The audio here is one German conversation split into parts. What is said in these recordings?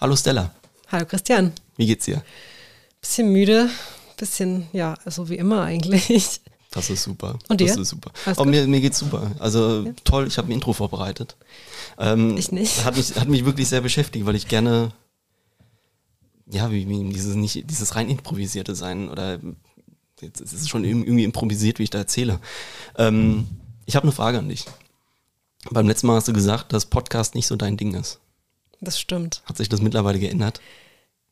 Hallo Stella, Hallo Christian. wie geht's dir? Bisschen müde, bisschen, ja, so wie immer eigentlich. Das ist super. Und dir? Das ist super. Alles Oh, gut? mir, mir geht's super. Also toll, ich habe ein Intro vorbereitet. Ähm, Ich nicht. Hat mich, hat mich wirklich sehr beschäftigt, weil ich gerne, ja, wie, wie dieses, nicht, dieses rein improvisierte sein oder jetzt ist es schon irgendwie improvisiert, wie ich da erzähle. Ähm, ich habe eine Frage an dich. Beim letzten Mal hast du gesagt, dass Podcast nicht so dein Ding ist. Das stimmt. Hat sich das mittlerweile geändert?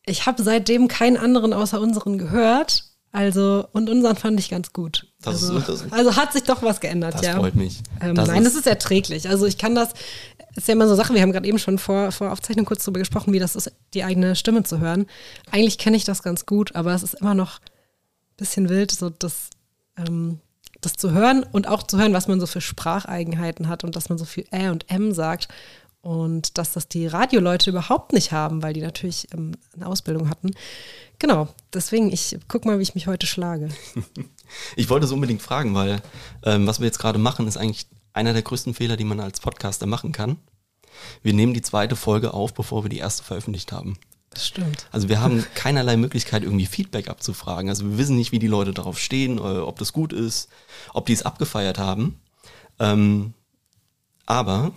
Ich habe seitdem keinen anderen außer unseren gehört. Also, und unseren fand ich ganz gut. Das also, ist- das- also hat sich doch was geändert, Das ja. freut mich. Ähm, Das nein, ist- das ist erträglich. Also ich kann das, ist ja immer so Sache, wir haben gerade eben schon vor, vor Aufzeichnung kurz darüber gesprochen, wie das ist, die eigene Stimme zu hören. Eigentlich kenne ich das ganz gut, aber es ist immer noch ein bisschen wild, so das, ähm, das zu hören und auch zu hören, was man so für Spracheigenheiten hat und dass man so viel Ä und M sagt. Und dass das die Radioleute überhaupt nicht haben, weil die natürlich ähm, eine Ausbildung hatten. Genau, deswegen, ich guck mal, wie ich mich heute schlage. Ich wollte es unbedingt fragen, weil ähm, was wir jetzt gerade machen, ist eigentlich einer der größten Fehler, die man als Podcaster machen kann. Wir nehmen die zweite Folge auf, bevor wir die erste veröffentlicht haben. Das stimmt. Also wir haben keinerlei Möglichkeit, irgendwie Feedback abzufragen. Also wir wissen nicht, wie die Leute darauf stehen, äh, ob das gut ist, ob die es abgefeiert haben. Ähm, aber,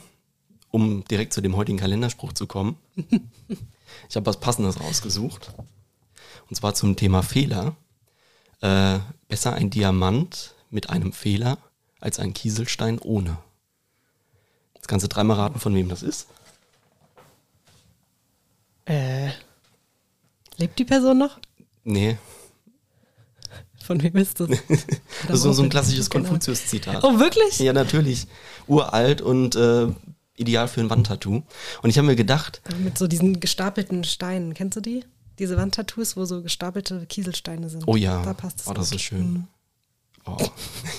um direkt zu dem heutigen Kalenderspruch zu kommen, ich habe was Passendes rausgesucht. Und zwar zum Thema Fehler. Äh, besser ein Diamant mit einem Fehler als ein Kieselstein ohne. Jetzt kannst du dreimal raten, von wem das ist. Äh, lebt die Person noch? Nee, Von wem ist das? das ist so, so ein klassisches Genau. Konfuzius-Zitat. Oh, wirklich? Ja, natürlich. Uralt und äh, ideal für ein Wandtattoo. Und ich habe mir gedacht, Mit so diesen gestapelten Steinen. Kennst du die? Diese Wandtattoos, wo so gestapelte Kieselsteine sind. oh ja, Da passt es. oh, das gut. ist schön. Oh.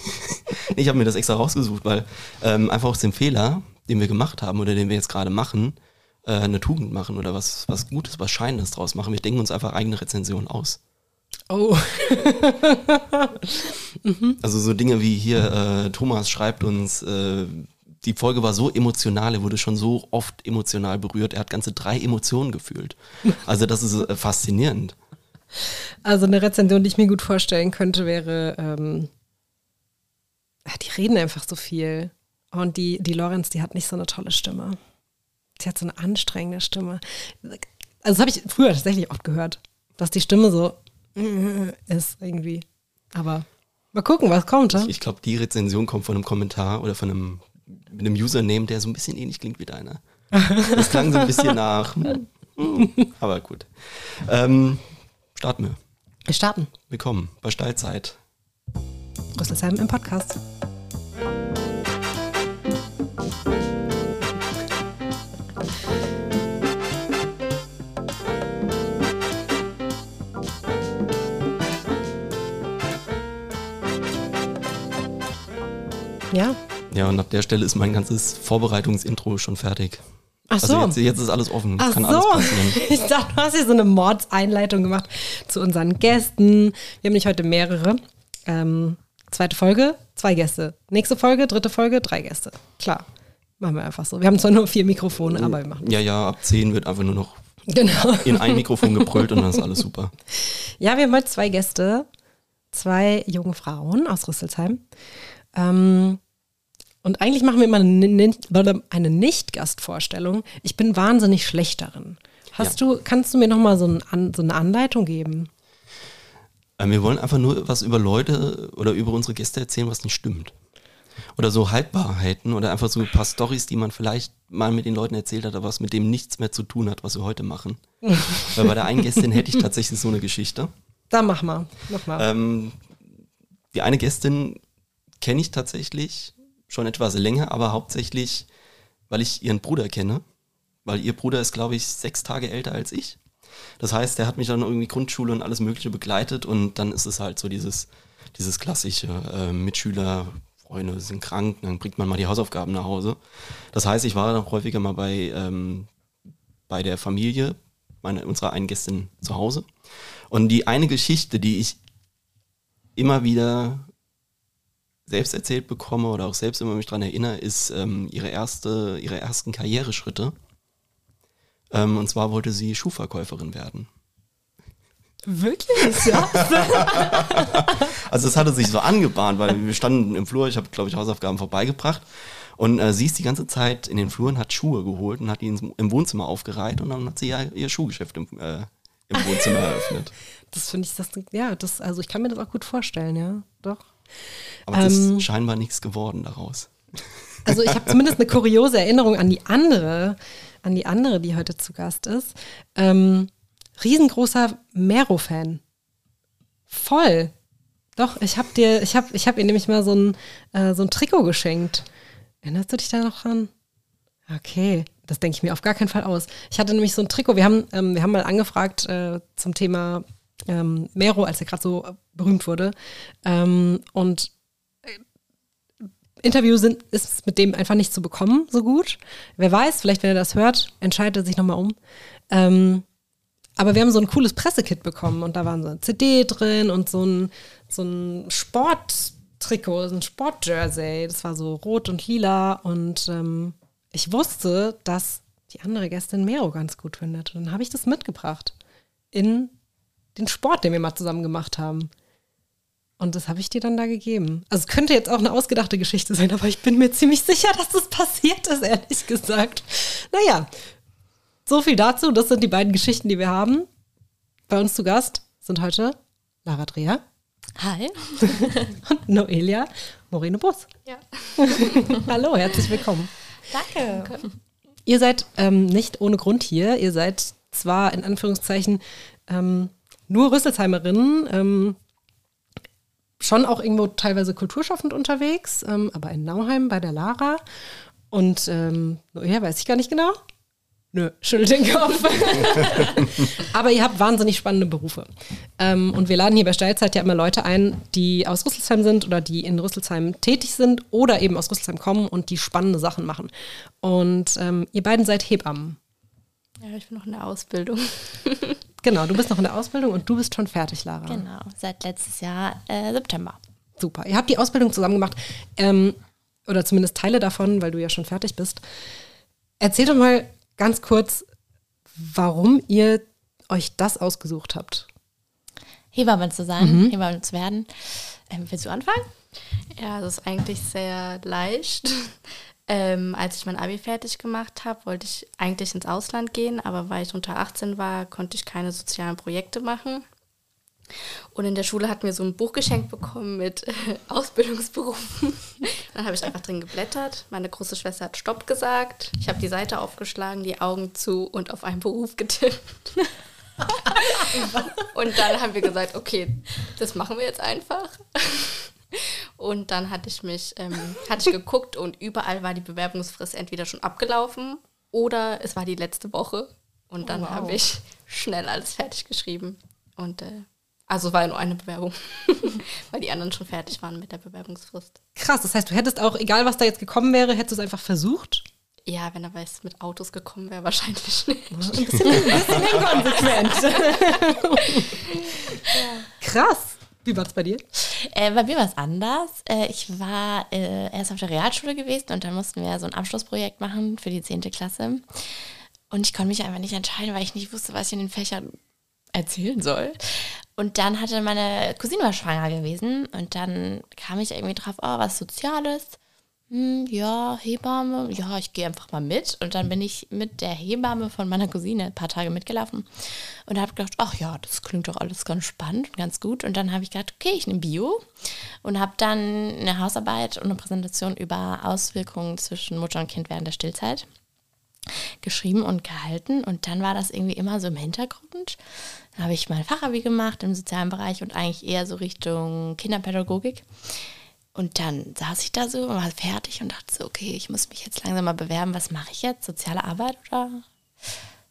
ich habe mir das extra rausgesucht, weil ähm, einfach aus dem Fehler, den wir gemacht haben oder den wir jetzt gerade machen, äh, eine Tugend machen oder was, was Gutes, was Scheinendes draus machen. Wir denken uns einfach eigene Rezensionen aus. Oh, Also so Dinge wie hier, äh, Thomas schreibt uns, äh, die Folge war so emotional, er wurde schon so oft emotional berührt, er hat ganze drei Emotionen gefühlt. Also das ist äh, faszinierend. also eine Rezension, die ich mir gut vorstellen könnte, wäre, ähm, ah, die reden einfach so viel. Und die, die Lorenz, die hat nicht so eine tolle Stimme. Die hat so eine anstrengende Stimme. Also das habe ich früher tatsächlich oft gehört, dass die Stimme so ist irgendwie. Aber mal gucken, was kommt. Ja? Ich glaube, die Rezension kommt von einem Kommentar oder von einem, mit einem Username, der so ein bisschen ähnlich klingt wie deiner. Das klang so ein bisschen nach. hm, hm, Aber gut. Ähm, starten wir. Wir starten. Willkommen bei Steilzeit. Rüsselsheim im Podcast. Ja. Ja, und ab der Stelle ist mein ganzes Vorbereitungsintro schon fertig. Ach so. Also jetzt, jetzt ist alles offen. Ach Kann so, alles passieren. ich dachte, du hast hier so eine Mordseinleitung gemacht zu unseren Gästen. Wir haben nicht heute mehrere. Ähm, zweite Folge, zwei Gäste. Nächste Folge, dritte Folge, drei Gäste. Klar, machen wir einfach so. Wir haben zwar nur vier Mikrofone, aber wir machen Ja, ja, ab 10 wird einfach nur noch Genau. in ein Mikrofon gebrüllt und dann ist alles super. Ja, wir haben heute zwei Gäste, zwei junge Frauen aus Rüsselsheim. Ähm, und eigentlich machen wir immer eine, eine Nicht-Gastvorstellung. Ich bin wahnsinnig schlecht darin. Hast du, kannst du mir nochmal so, ein so eine Anleitung geben? Ähm, wir wollen einfach nur was über Leute oder über unsere Gäste erzählen, was nicht stimmt. Oder so Halbwahrheiten oder einfach so ein paar Stories, die man vielleicht mal mit den Leuten erzählt hat, aber was mit dem nichts mehr zu tun hat, was wir heute machen. Weil bei der einen Gästin hätte ich tatsächlich so eine Geschichte. Da mach mal, mach mal. Ähm, die eine Gästin kenne ich tatsächlich schon etwas länger, aber hauptsächlich, weil ich ihren Bruder kenne. Weil ihr Bruder ist, glaube ich, sechs Tage älter als ich. Das heißt, er hat mich dann irgendwie Grundschule und alles Mögliche begleitet und dann ist es halt so dieses, dieses klassische äh, Mitschüler, Freunde sind krank, dann bringt man mal die Hausaufgaben nach Hause. Das heißt, ich war dann häufiger mal bei, ähm, bei der Familie meine, unserer einen Gästin zu Hause. Und die eine Geschichte, die ich immer wieder selbst erzählt bekomme oder auch selbst immer mich dran erinnere, ist ähm, ihre erste, ihre ersten Karriereschritte Ähm, und zwar wollte sie Schuhverkäuferin werden. Wirklich? Ja. Also es hatte sich so angebahnt, weil wir standen im Flur, ich habe, glaube ich, Hausaufgaben vorbeigebracht. Und äh, sie ist die ganze Zeit in den Fluren, hat Schuhe geholt und hat die ins, im Wohnzimmer aufgereiht und dann hat sie ja ihr Schuhgeschäft im, äh, im Wohnzimmer eröffnet. Das finde ich, das, ja, das, also ich kann mir das auch gut vorstellen, ja, doch. Aber es Ähm. ist scheinbar nichts geworden daraus. Also ich habe zumindest eine kuriose Erinnerung an die andere, an die andere, die heute zu Gast ist. Ähm, riesengroßer Mero-Fan. Voll. Doch, ich habe dir, ich habe, ich habe ihr nämlich mal so ein, äh, so ein Trikot geschenkt. Erinnerst du dich da noch dran? Okay, das denke ich mir auf gar keinen Fall aus. Ich hatte nämlich so ein Trikot. Wir haben, ähm, wir haben mal angefragt äh, zum Thema ähm, Mero, als er gerade so äh, berühmt wurde. Ähm, und Interview sind, ist mit dem einfach nicht zu bekommen, so gut. Wer weiß, vielleicht, wenn er das hört, entscheidet er sich nochmal um. Ähm, aber wir haben so ein cooles Pressekit bekommen und da waren so eine CD drin und so ein, so ein Sporttrikot, so ein Sportjersey. Das war so rot und lila und ähm, ich wusste, dass die andere Gästin Mero ganz gut findet. Und dann habe ich das mitgebracht in den Sport, den wir mal zusammen gemacht haben. Und das habe ich dir dann da gegeben. Also es könnte jetzt auch eine ausgedachte Geschichte sein, aber ich bin mir ziemlich sicher, dass das passiert ist, ehrlich gesagt. Naja, so viel dazu. Das sind die beiden Geschichten, die wir haben. Bei uns zu Gast sind heute Lara Dreher Hi. und Noelia Moreno Bus. Ja. Hallo, herzlich willkommen. Danke. Ihr seid ähm, nicht ohne Grund hier. Ihr seid zwar in Anführungszeichen ähm, nur Rüsselsheimerin, ähm, schon auch irgendwo teilweise kulturschaffend unterwegs, ähm, aber in Nauheim bei der Lara. Und ähm, ja, weiß ich gar nicht genau. Nö, schüttelt den Kopf. aber ihr habt wahnsinnig spannende Berufe. Ähm, und wir laden hier bei Steilzeit ja immer Leute ein, die aus Rüsselsheim sind oder die in Rüsselsheim tätig sind oder eben aus Rüsselsheim kommen und die spannende Sachen machen. Und ähm, ihr beiden seid Hebammen. Ja, ich bin noch in der Ausbildung. Genau, du bist noch in der Ausbildung und du bist schon fertig, Lara. Genau, seit letztes Jahr äh, September. Super. Ihr habt die Ausbildung zusammen gemacht. Ähm, oder zumindest Teile davon, weil du ja schon fertig bist. Erzähl doch mal ganz kurz, warum ihr euch das ausgesucht habt. Hebamme zu sein, Hebamme zu werden. Ähm, willst du anfangen? Ja, das ist eigentlich sehr leicht. Ähm, als ich mein Abi fertig gemacht habe, wollte ich eigentlich ins Ausland gehen, aber weil ich unter 18 war, konnte ich keine sozialen Projekte machen. Und in der Schule hatten wir so ein Buch geschenkt bekommen mit äh, Ausbildungsberufen. Dann habe ich einfach drin geblättert. Meine große Schwester hat Stopp gesagt. Ich habe die Seite aufgeschlagen, die Augen zu und auf einen Beruf getippt. und dann haben wir gesagt, okay, das machen wir jetzt einfach. Und dann hatte ich mich, ähm, hatte ich geguckt und überall war die Bewerbungsfrist entweder schon abgelaufen oder es war die letzte Woche. Und dann Oh, wow. habe ich schnell alles fertig geschrieben. Und äh, also es war ja nur eine Bewerbung, weil die anderen schon fertig waren mit der Bewerbungsfrist. Krass, das heißt, du hättest auch, egal was da jetzt gekommen wäre, hättest du es einfach versucht? Ja, wenn er weiß, mit Autos gekommen wäre, wahrscheinlich nicht. Ein bisschen, ein bisschen inkonsequent. Krass. Wie war es bei dir? Äh, bei mir war es anders. Äh, ich war äh, erst auf der Realschule gewesen und dann mussten wir so ein Abschlussprojekt machen für die 10. Klasse. Und ich konnte mich einfach nicht entscheiden, weil ich nicht wusste, was ich in den Fächern erzählen soll. Und dann hatte meine Cousine war schwanger gewesen und dann kam ich irgendwie drauf, oh, was Soziales. Hm, ja, Hebamme, ja, ich gehe einfach mal mit. Und dann bin ich mit der Hebamme von meiner Cousine ein paar Tage mitgelaufen und habe gedacht, ach ja, das klingt doch alles ganz spannend und ganz gut. Und dann habe ich gedacht, okay, ich nehme Bio und habe dann eine Hausarbeit und eine Präsentation über Auswirkungen zwischen Mutter und Kind während der Stillzeit geschrieben und gehalten. Und dann war das irgendwie immer so im Hintergrund. Dann habe ich mein Fachabi gemacht im sozialen Bereich und eigentlich eher so Richtung Kinderpädagogik. Und dann saß ich da so und war fertig und dachte so, okay, ich muss mich jetzt langsam mal bewerben. Was mache ich jetzt? Soziale Arbeit oder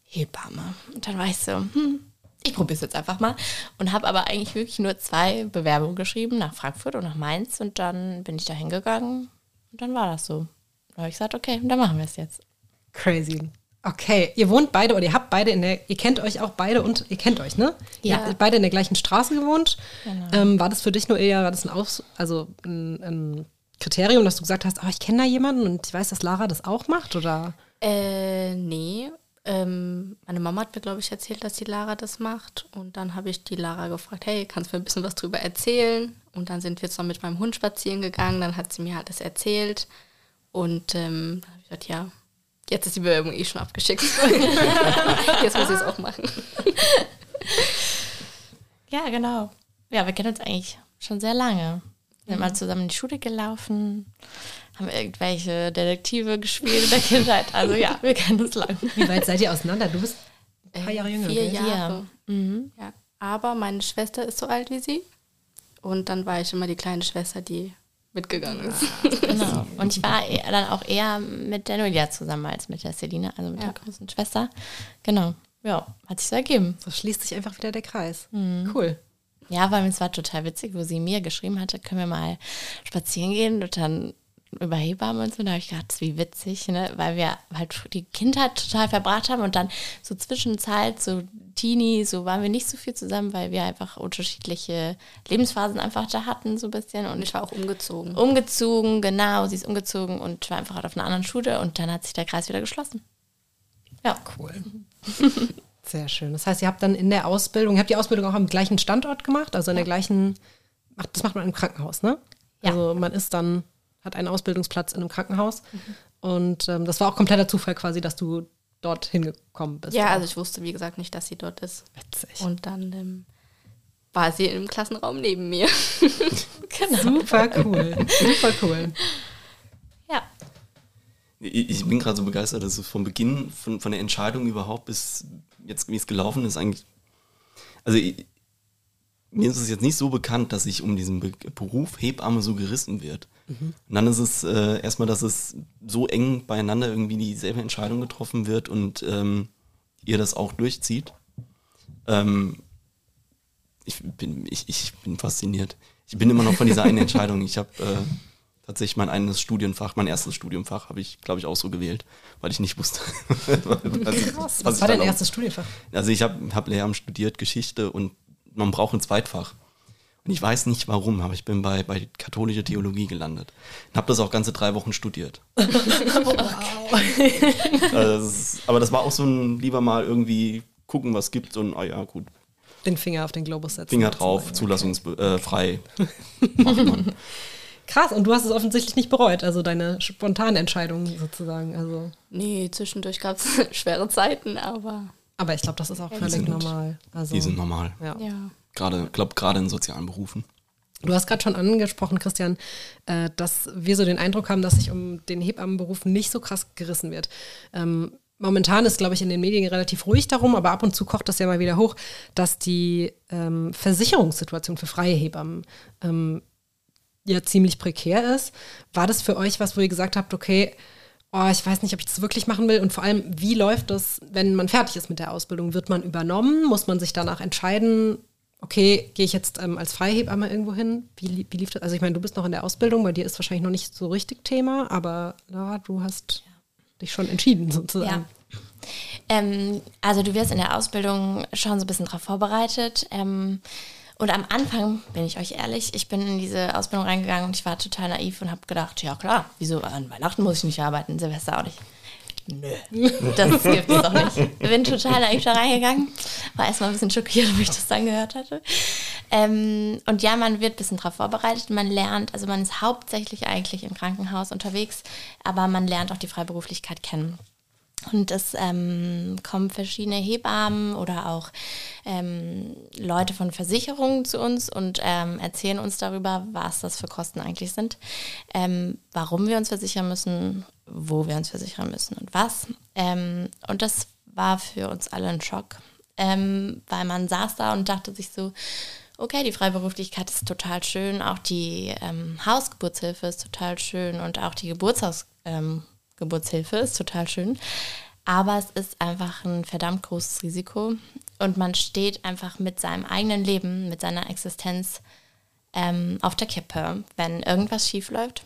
Hebamme? Und dann war ich so, hm, ich probiere es jetzt einfach mal. Und habe aber eigentlich wirklich nur zwei Bewerbungen geschrieben, nach Frankfurt und nach Mainz. Und dann bin ich da hingegangen und dann war das so. Da habe ich gesagt, okay, dann machen wir es jetzt. Crazy. Okay, ihr wohnt beide oder ihr habt beide in der, ihr kennt euch auch beide und ihr kennt euch, ne? Ja. Ihr habt beide in der gleichen Straße gewohnt. Genau. Ähm, war das für dich nur eher, war das ein, Aus, also ein, ein Kriterium, dass du gesagt hast, oh, ich kenne da jemanden und ich weiß, dass Lara das auch macht, oder? Äh, nee. Ähm, meine Mama hat mir, glaube ich, erzählt, dass die Lara das macht. Und dann habe ich die Lara gefragt, hey, kannst du mir ein bisschen was drüber erzählen? Und dann sind wir jetzt noch mit meinem Hund spazieren gegangen. Dann hat sie mir halt das erzählt. Und ähm, dann habe ich gesagt, ja, jetzt ist die Bewerbung eh schon abgeschickt. jetzt muss ich es auch machen. Ja, genau. Ja, wir kennen uns eigentlich schon sehr lange. Wir sind mal zusammen in die Schule gelaufen, haben irgendwelche Detektive gespielt in der Kindheit. Also ja, wir kennen uns lange. Wie weit seid ihr auseinander? Du bist ein paar Jahre jünger. Vier gell? Jahre. Mhm. Ja. Aber meine Schwester ist so alt wie sie. Und dann war ich immer die kleine Schwester, die mitgegangen ist. Genau. Und ich war eher, dann auch eher mit der Nulia zusammen als mit der Celine, also mit Ja. der großen Schwester. Genau. Ja, hat sich so ergeben. So schließt sich einfach wieder der Kreis. Mhm. Cool. Ja, weil es war total witzig, wo sie mir geschrieben hatte, können wir mal spazieren gehen und dann über Hebammen und so. Da habe ich gedacht, wie witzig, ne? weil wir halt die Kindheit total verbracht haben und dann so Zwischenzeit, so Teenie, so waren wir nicht so viel zusammen, weil wir einfach unterschiedliche Lebensphasen einfach da hatten, so ein bisschen. Und ich war auch umgezogen. umgezogen, genau, sie ist umgezogen und war einfach auf einer anderen Schule und dann hat sich der Kreis wieder geschlossen. Ja, Cool. Sehr schön. Das heißt, ihr habt dann in der Ausbildung, ihr habt die Ausbildung auch am gleichen Standort gemacht, also in der gleichen, das macht man im Krankenhaus, ne? Ja. Also man ist dann, hat einen Ausbildungsplatz in einem Krankenhaus. Und ähm, das war auch kompletter Zufall quasi, dass du dort hingekommen bist. Ja, also ich wusste, wie gesagt, nicht, dass sie dort ist. witzig. Und dann ähm, war sie im Klassenraum neben mir. genau. Super cool. Super cool. Ja. Ich ich bin gerade so begeistert, dass es vom Beginn, von, von der Entscheidung überhaupt bis jetzt, wie es gelaufen ist, eigentlich. Also ich, mir ist es jetzt nicht so bekannt, dass sich um diesen Be Beruf Hebamme so gerissen wird. Und dann ist es äh, erstmal, dass es so eng beieinander irgendwie dieselbe Entscheidung getroffen wird und ähm, ihr das auch durchzieht. Ähm, ich, bin, ich, ich bin fasziniert. Ich bin immer noch von dieser einen Entscheidung. Ich habe äh, tatsächlich mein eigenes Studienfach, mein erstes Studienfach habe ich, glaube ich, auch so gewählt, weil ich nicht wusste. was was Was war dein erstes Studienfach? Also ich habe hab Lehramt studiert, Geschichte und man braucht ein Zweitfach. Und ich weiß nicht warum, aber ich bin bei, bei katholischer Theologie gelandet. Und habe das auch ganze drei Wochen studiert. Also das ist, aber das war auch so ein lieber mal irgendwie gucken, was gibt und ah ja, gut, Den Finger auf den Globus setzen. Finger drauf, zulassungsfrei. Äh. Macht man. Krass, und du hast es offensichtlich nicht bereut, also deine spontane Entscheidung sozusagen. Also, Nee, zwischendurch gab es schwere Zeiten, aber aber ich glaube, das ist auch völlig sind- normal. Also, Die sind normal. ja. ja. Gerade, glaube gerade in sozialen Berufen. Du hast gerade schon angesprochen, Christian, äh, dass wir so den Eindruck haben, dass sich um den Hebammenberuf nicht so krass gerissen wird. Ähm, momentan ist, glaube ich, in den Medien relativ ruhig darum, aber ab und zu kocht das ja mal wieder hoch, dass die ähm, Versicherungssituation für freie Hebammen ähm, ja ziemlich prekär ist. War das für euch was, wo ihr gesagt habt, okay, oh, ich weiß nicht, ob ich das wirklich machen will und vor allem, wie läuft das, wenn man fertig ist mit der Ausbildung? Wird man übernommen? Muss man sich danach entscheiden, okay, gehe ich jetzt ähm, als Freihebamme irgendwo hin? Wie, wie lief das? Also ich meine, du bist noch in der Ausbildung, bei dir ist wahrscheinlich noch nicht so richtig Thema, aber Lara, du hast dich schon entschieden sozusagen. Ja. Ähm, also du wirst in der Ausbildung schon so ein bisschen darauf vorbereitet. Ähm, und am Anfang, bin ich euch ehrlich, ich bin in diese Ausbildung reingegangen und ich war total naiv und habe gedacht, ja klar, wieso an Weihnachten muss ich nicht arbeiten, Silvester auch nicht. Nö, das gibt es doch nicht. Bin total naiv da reingegangen. War erstmal ein bisschen schockiert, wie ich das dann gehört hatte. Ähm, und ja, man wird ein bisschen darauf vorbereitet. Man lernt, also man ist hauptsächlich eigentlich im Krankenhaus unterwegs, aber man lernt auch die Freiberuflichkeit kennen. Und es ähm, kommen verschiedene Hebammen oder auch ähm, Leute von Versicherungen zu uns und ähm, erzählen uns darüber, was das für Kosten eigentlich sind, ähm, warum wir uns versichern müssen, wo wir uns versichern müssen und was. Ähm, und das war für uns alle ein Schock, ähm, weil man saß da und dachte sich so, okay, die Freiberuflichkeit ist total schön, auch die Hausgeburtshilfe ist total schön und auch die Geburtshaus, ähm, Geburtshilfe ist total schön. Aber es ist einfach ein verdammt großes Risiko und man steht einfach mit seinem eigenen Leben, mit seiner Existenz ähm, auf der Kippe, wenn irgendwas schief läuft.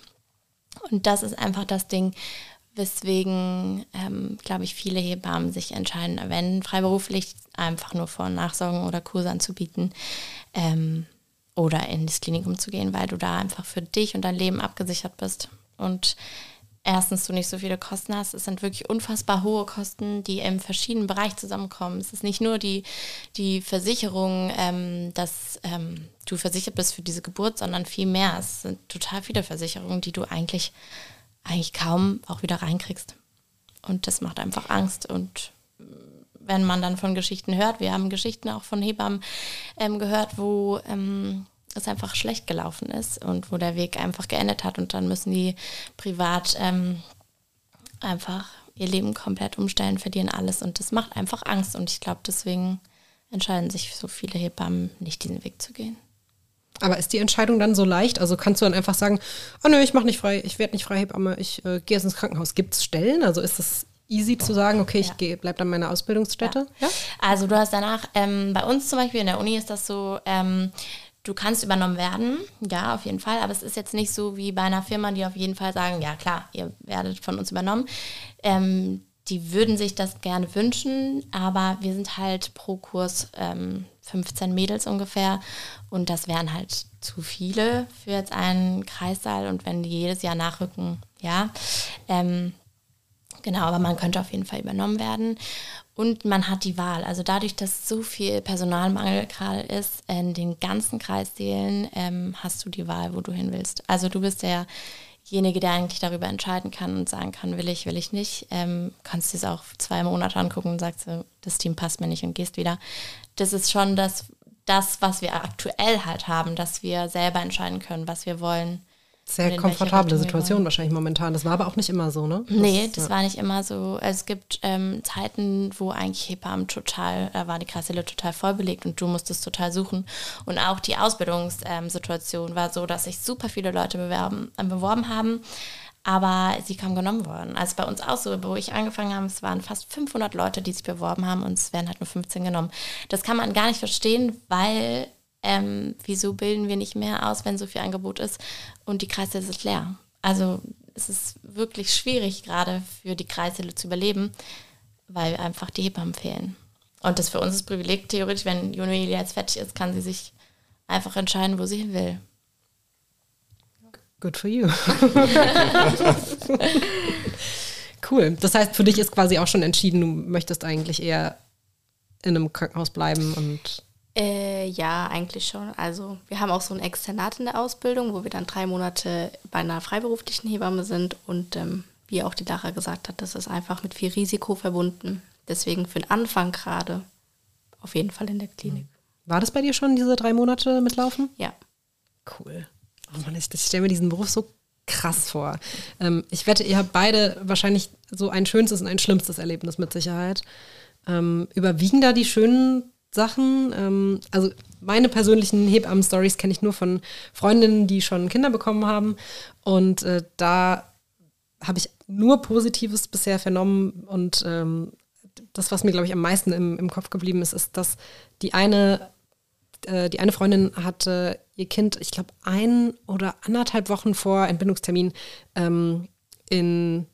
Und das ist einfach das Ding, weswegen, ähm, glaube ich, viele Hebammen sich entscheiden, wenn freiberuflich einfach nur Vor- Nachsorgen oder Kurse anzubieten ähm, oder ins Klinikum zu gehen, weil du da einfach für dich und dein Leben abgesichert bist. Und erstens du nicht so viele Kosten hast. Es sind wirklich unfassbar hohe Kosten, die im verschiedenen Bereich zusammenkommen. Es ist nicht nur die, die Versicherung, ähm, dass ähm, du versichert bist für diese Geburt, sondern viel mehr. Es sind total viele Versicherungen, die du eigentlich, eigentlich kaum auch wieder reinkriegst. Und das macht einfach Angst. Und wenn man dann von Geschichten hört, wir haben Geschichten auch von Hebammen ähm, gehört, wo ähm, es einfach schlecht gelaufen ist und wo der Weg einfach geendet hat und dann müssen die privat ähm, einfach ihr Leben komplett umstellen, verlieren alles und das macht einfach Angst und ich glaube, deswegen entscheiden sich so viele Hebammen nicht diesen Weg zu gehen. Aber ist die Entscheidung dann so leicht? Also kannst du dann einfach sagen, oh nö, ich mache nicht frei, ich werde nicht frei Hebamme, ich äh, gehe jetzt ins Krankenhaus. Gibt es Stellen? Also ist es easy zu sagen, okay, ich ja. bleibe an meiner Ausbildungsstätte? Ja. ja. Also du hast danach, ähm, bei uns zum Beispiel in der Uni ist das so, ähm, Du kannst übernommen werden, ja, auf jeden Fall, aber es ist jetzt nicht so wie bei einer Firma, die auf jeden Fall sagen, ja klar, ihr werdet von uns übernommen. Ähm, die würden sich das gerne wünschen, aber wir sind halt pro Kurs ähm, 15 Mädels ungefähr und das wären halt zu viele für jetzt einen Kreissaal und wenn die jedes Jahr nachrücken, ja. Ähm, genau, aber man könnte auf jeden Fall übernommen werden. Und man hat die Wahl. Also dadurch, dass so viel Personalmangel gerade ist, in den ganzen Kreissälen ähm, hast du die Wahl, wo du hin willst. Also du bist derjenige, der eigentlich darüber entscheiden kann und sagen kann, will ich, will ich nicht. Ähm, kannst dir es auch zwei Monate angucken und sagst, das Team passt mir nicht und gehst wieder. Das ist schon das, das, was wir aktuell halt haben, dass wir selber entscheiden können, was wir wollen sehr komfortable Situation wahrscheinlich momentan. Das war aber auch nicht immer so, ne? Das, nee, das ja. war nicht immer so. Es gibt ähm, Zeiten, wo eigentlich Hebammen total, da war die Kreissäle total voll belegt und du musstest total suchen. Und auch die Ausbildungssituation ähm, war so, dass sich super viele Leute bewerben, äh, beworben haben, aber sie kaum genommen worden. Also bei uns auch so, wo ich angefangen habe, es waren fast 500 Leute, die sich beworben haben und es werden halt nur 15 genommen. Das kann man gar nicht verstehen, weil ähm, wieso bilden wir nicht mehr aus, wenn so viel Angebot ist und die Kreissäle sind leer. Also es ist wirklich schwierig gerade für die Kreissäle zu überleben, weil einfach die Hebammen fehlen. Und das für uns ist Privileg, theoretisch, wenn Junuelia jetzt fertig ist, kann sie sich einfach entscheiden, wo sie hin will. Good for you. cool. Das heißt, für dich ist quasi auch schon entschieden, du möchtest eigentlich eher in einem Krankenhaus bleiben und äh, ja, eigentlich schon. Also wir haben auch so ein Externat in der Ausbildung, wo wir dann drei Monate bei einer freiberuflichen Hebamme sind und ähm, wie auch die Lara gesagt hat, das ist einfach mit viel Risiko verbunden. Deswegen für den Anfang gerade auf jeden Fall in der Klinik. War das bei dir schon diese drei Monate mitlaufen? Ja. Cool. Oh Mann, ich, ich stelle mir diesen Beruf so krass vor. Ähm, ich wette, ihr habt beide wahrscheinlich so ein schönstes und ein schlimmstes Erlebnis mit Sicherheit. Ähm, überwiegen da die schönen Sachen. Ähm, also meine persönlichen Hebammen-Stories kenne ich nur von Freundinnen, die schon Kinder bekommen haben. Und äh, da habe ich nur Positives bisher vernommen. Und ähm, das, was mir, glaube ich, am meisten im, im Kopf geblieben ist, ist, dass die eine, äh, die eine Freundin hatte ihr Kind, ich glaube, ein oder anderthalb Wochen vor Entbindungstermin ähm, in,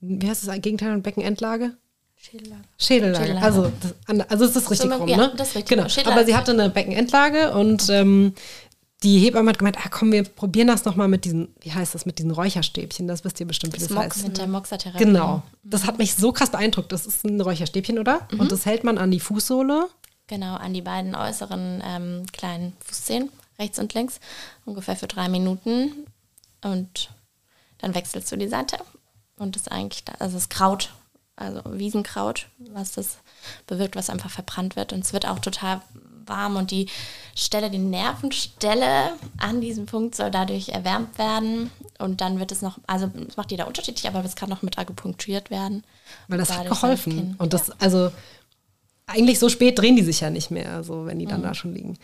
wie heißt das, Gegenteil und Beckenendlage? Schädellage. Schädellage. Schädellage. Also, das, also ist das richtig so, rum, ja, ne? Das richtig. Genau. Aber sie hatte eine Beckenendlage und ähm, die Hebamme hat gemeint, ah, komm, wir probieren das nochmal mit diesen, wie heißt das, mit diesen Räucherstäbchen. Das wisst ihr bestimmt, wie das, das Mox, heißt. Mit der Moxatherapie. Genau. Das hat mich so krass beeindruckt. Das ist ein Räucherstäbchen, oder? Mhm. Und das hält man an die Fußsohle. Genau, an die beiden äußeren ähm, kleinen Fußzehen, rechts und links, ungefähr für drei Minuten. Und dann wechselst du die Seite. Und das ist eigentlich, da, also das Kraut also Wiesenkraut, was das bewirkt, was einfach verbrannt wird. Und es wird auch total warm und die Stelle, die Nervenstelle an diesem Punkt soll dadurch erwärmt werden. Und dann wird es noch, also das macht jeder unterschiedlich, aber es kann noch mit akupunktiert werden. Weil das hat geholfen. Und das, also eigentlich so spät drehen die sich ja nicht mehr, also wenn die dann mhm. da schon liegen.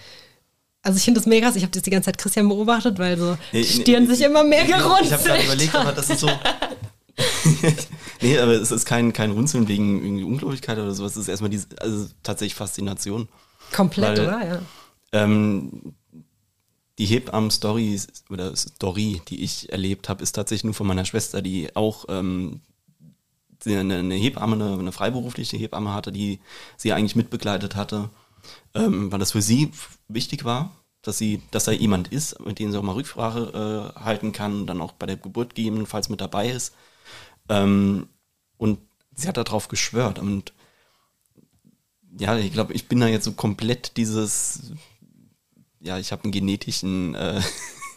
Also ich finde das mega krass. Ich habe das die ganze Zeit Christian beobachtet, weil so nee, Stirn nee, sich immer mehr gerunzelt. Ich habe gerade überlegt, aber das ist so, nee, aber es ist kein, kein Runzeln wegen irgendwie Ungläubigkeit oder sowas. Es ist erstmal diese, also tatsächlich Faszination. Komplett, Weil, oder? Ja. Ähm, die Hebammen-Story oder Story, die ich erlebt habe, ist tatsächlich nur von meiner Schwester, die auch ähm, eine, eine Hebamme, eine, eine, freiberufliche Hebamme hatte, die sie eigentlich mitbegleitet hatte, ähm, weil das für sie wichtig war, dass sie, dass da jemand ist, mit dem sie auch mal Rücksprache äh, halten kann, dann auch bei der Geburt gegebenenfalls mit dabei ist Ähm, und sie hat darauf geschwört. Und ja, ich glaube, ich bin da jetzt so komplett dieses, ja, ich habe einen genetischen äh,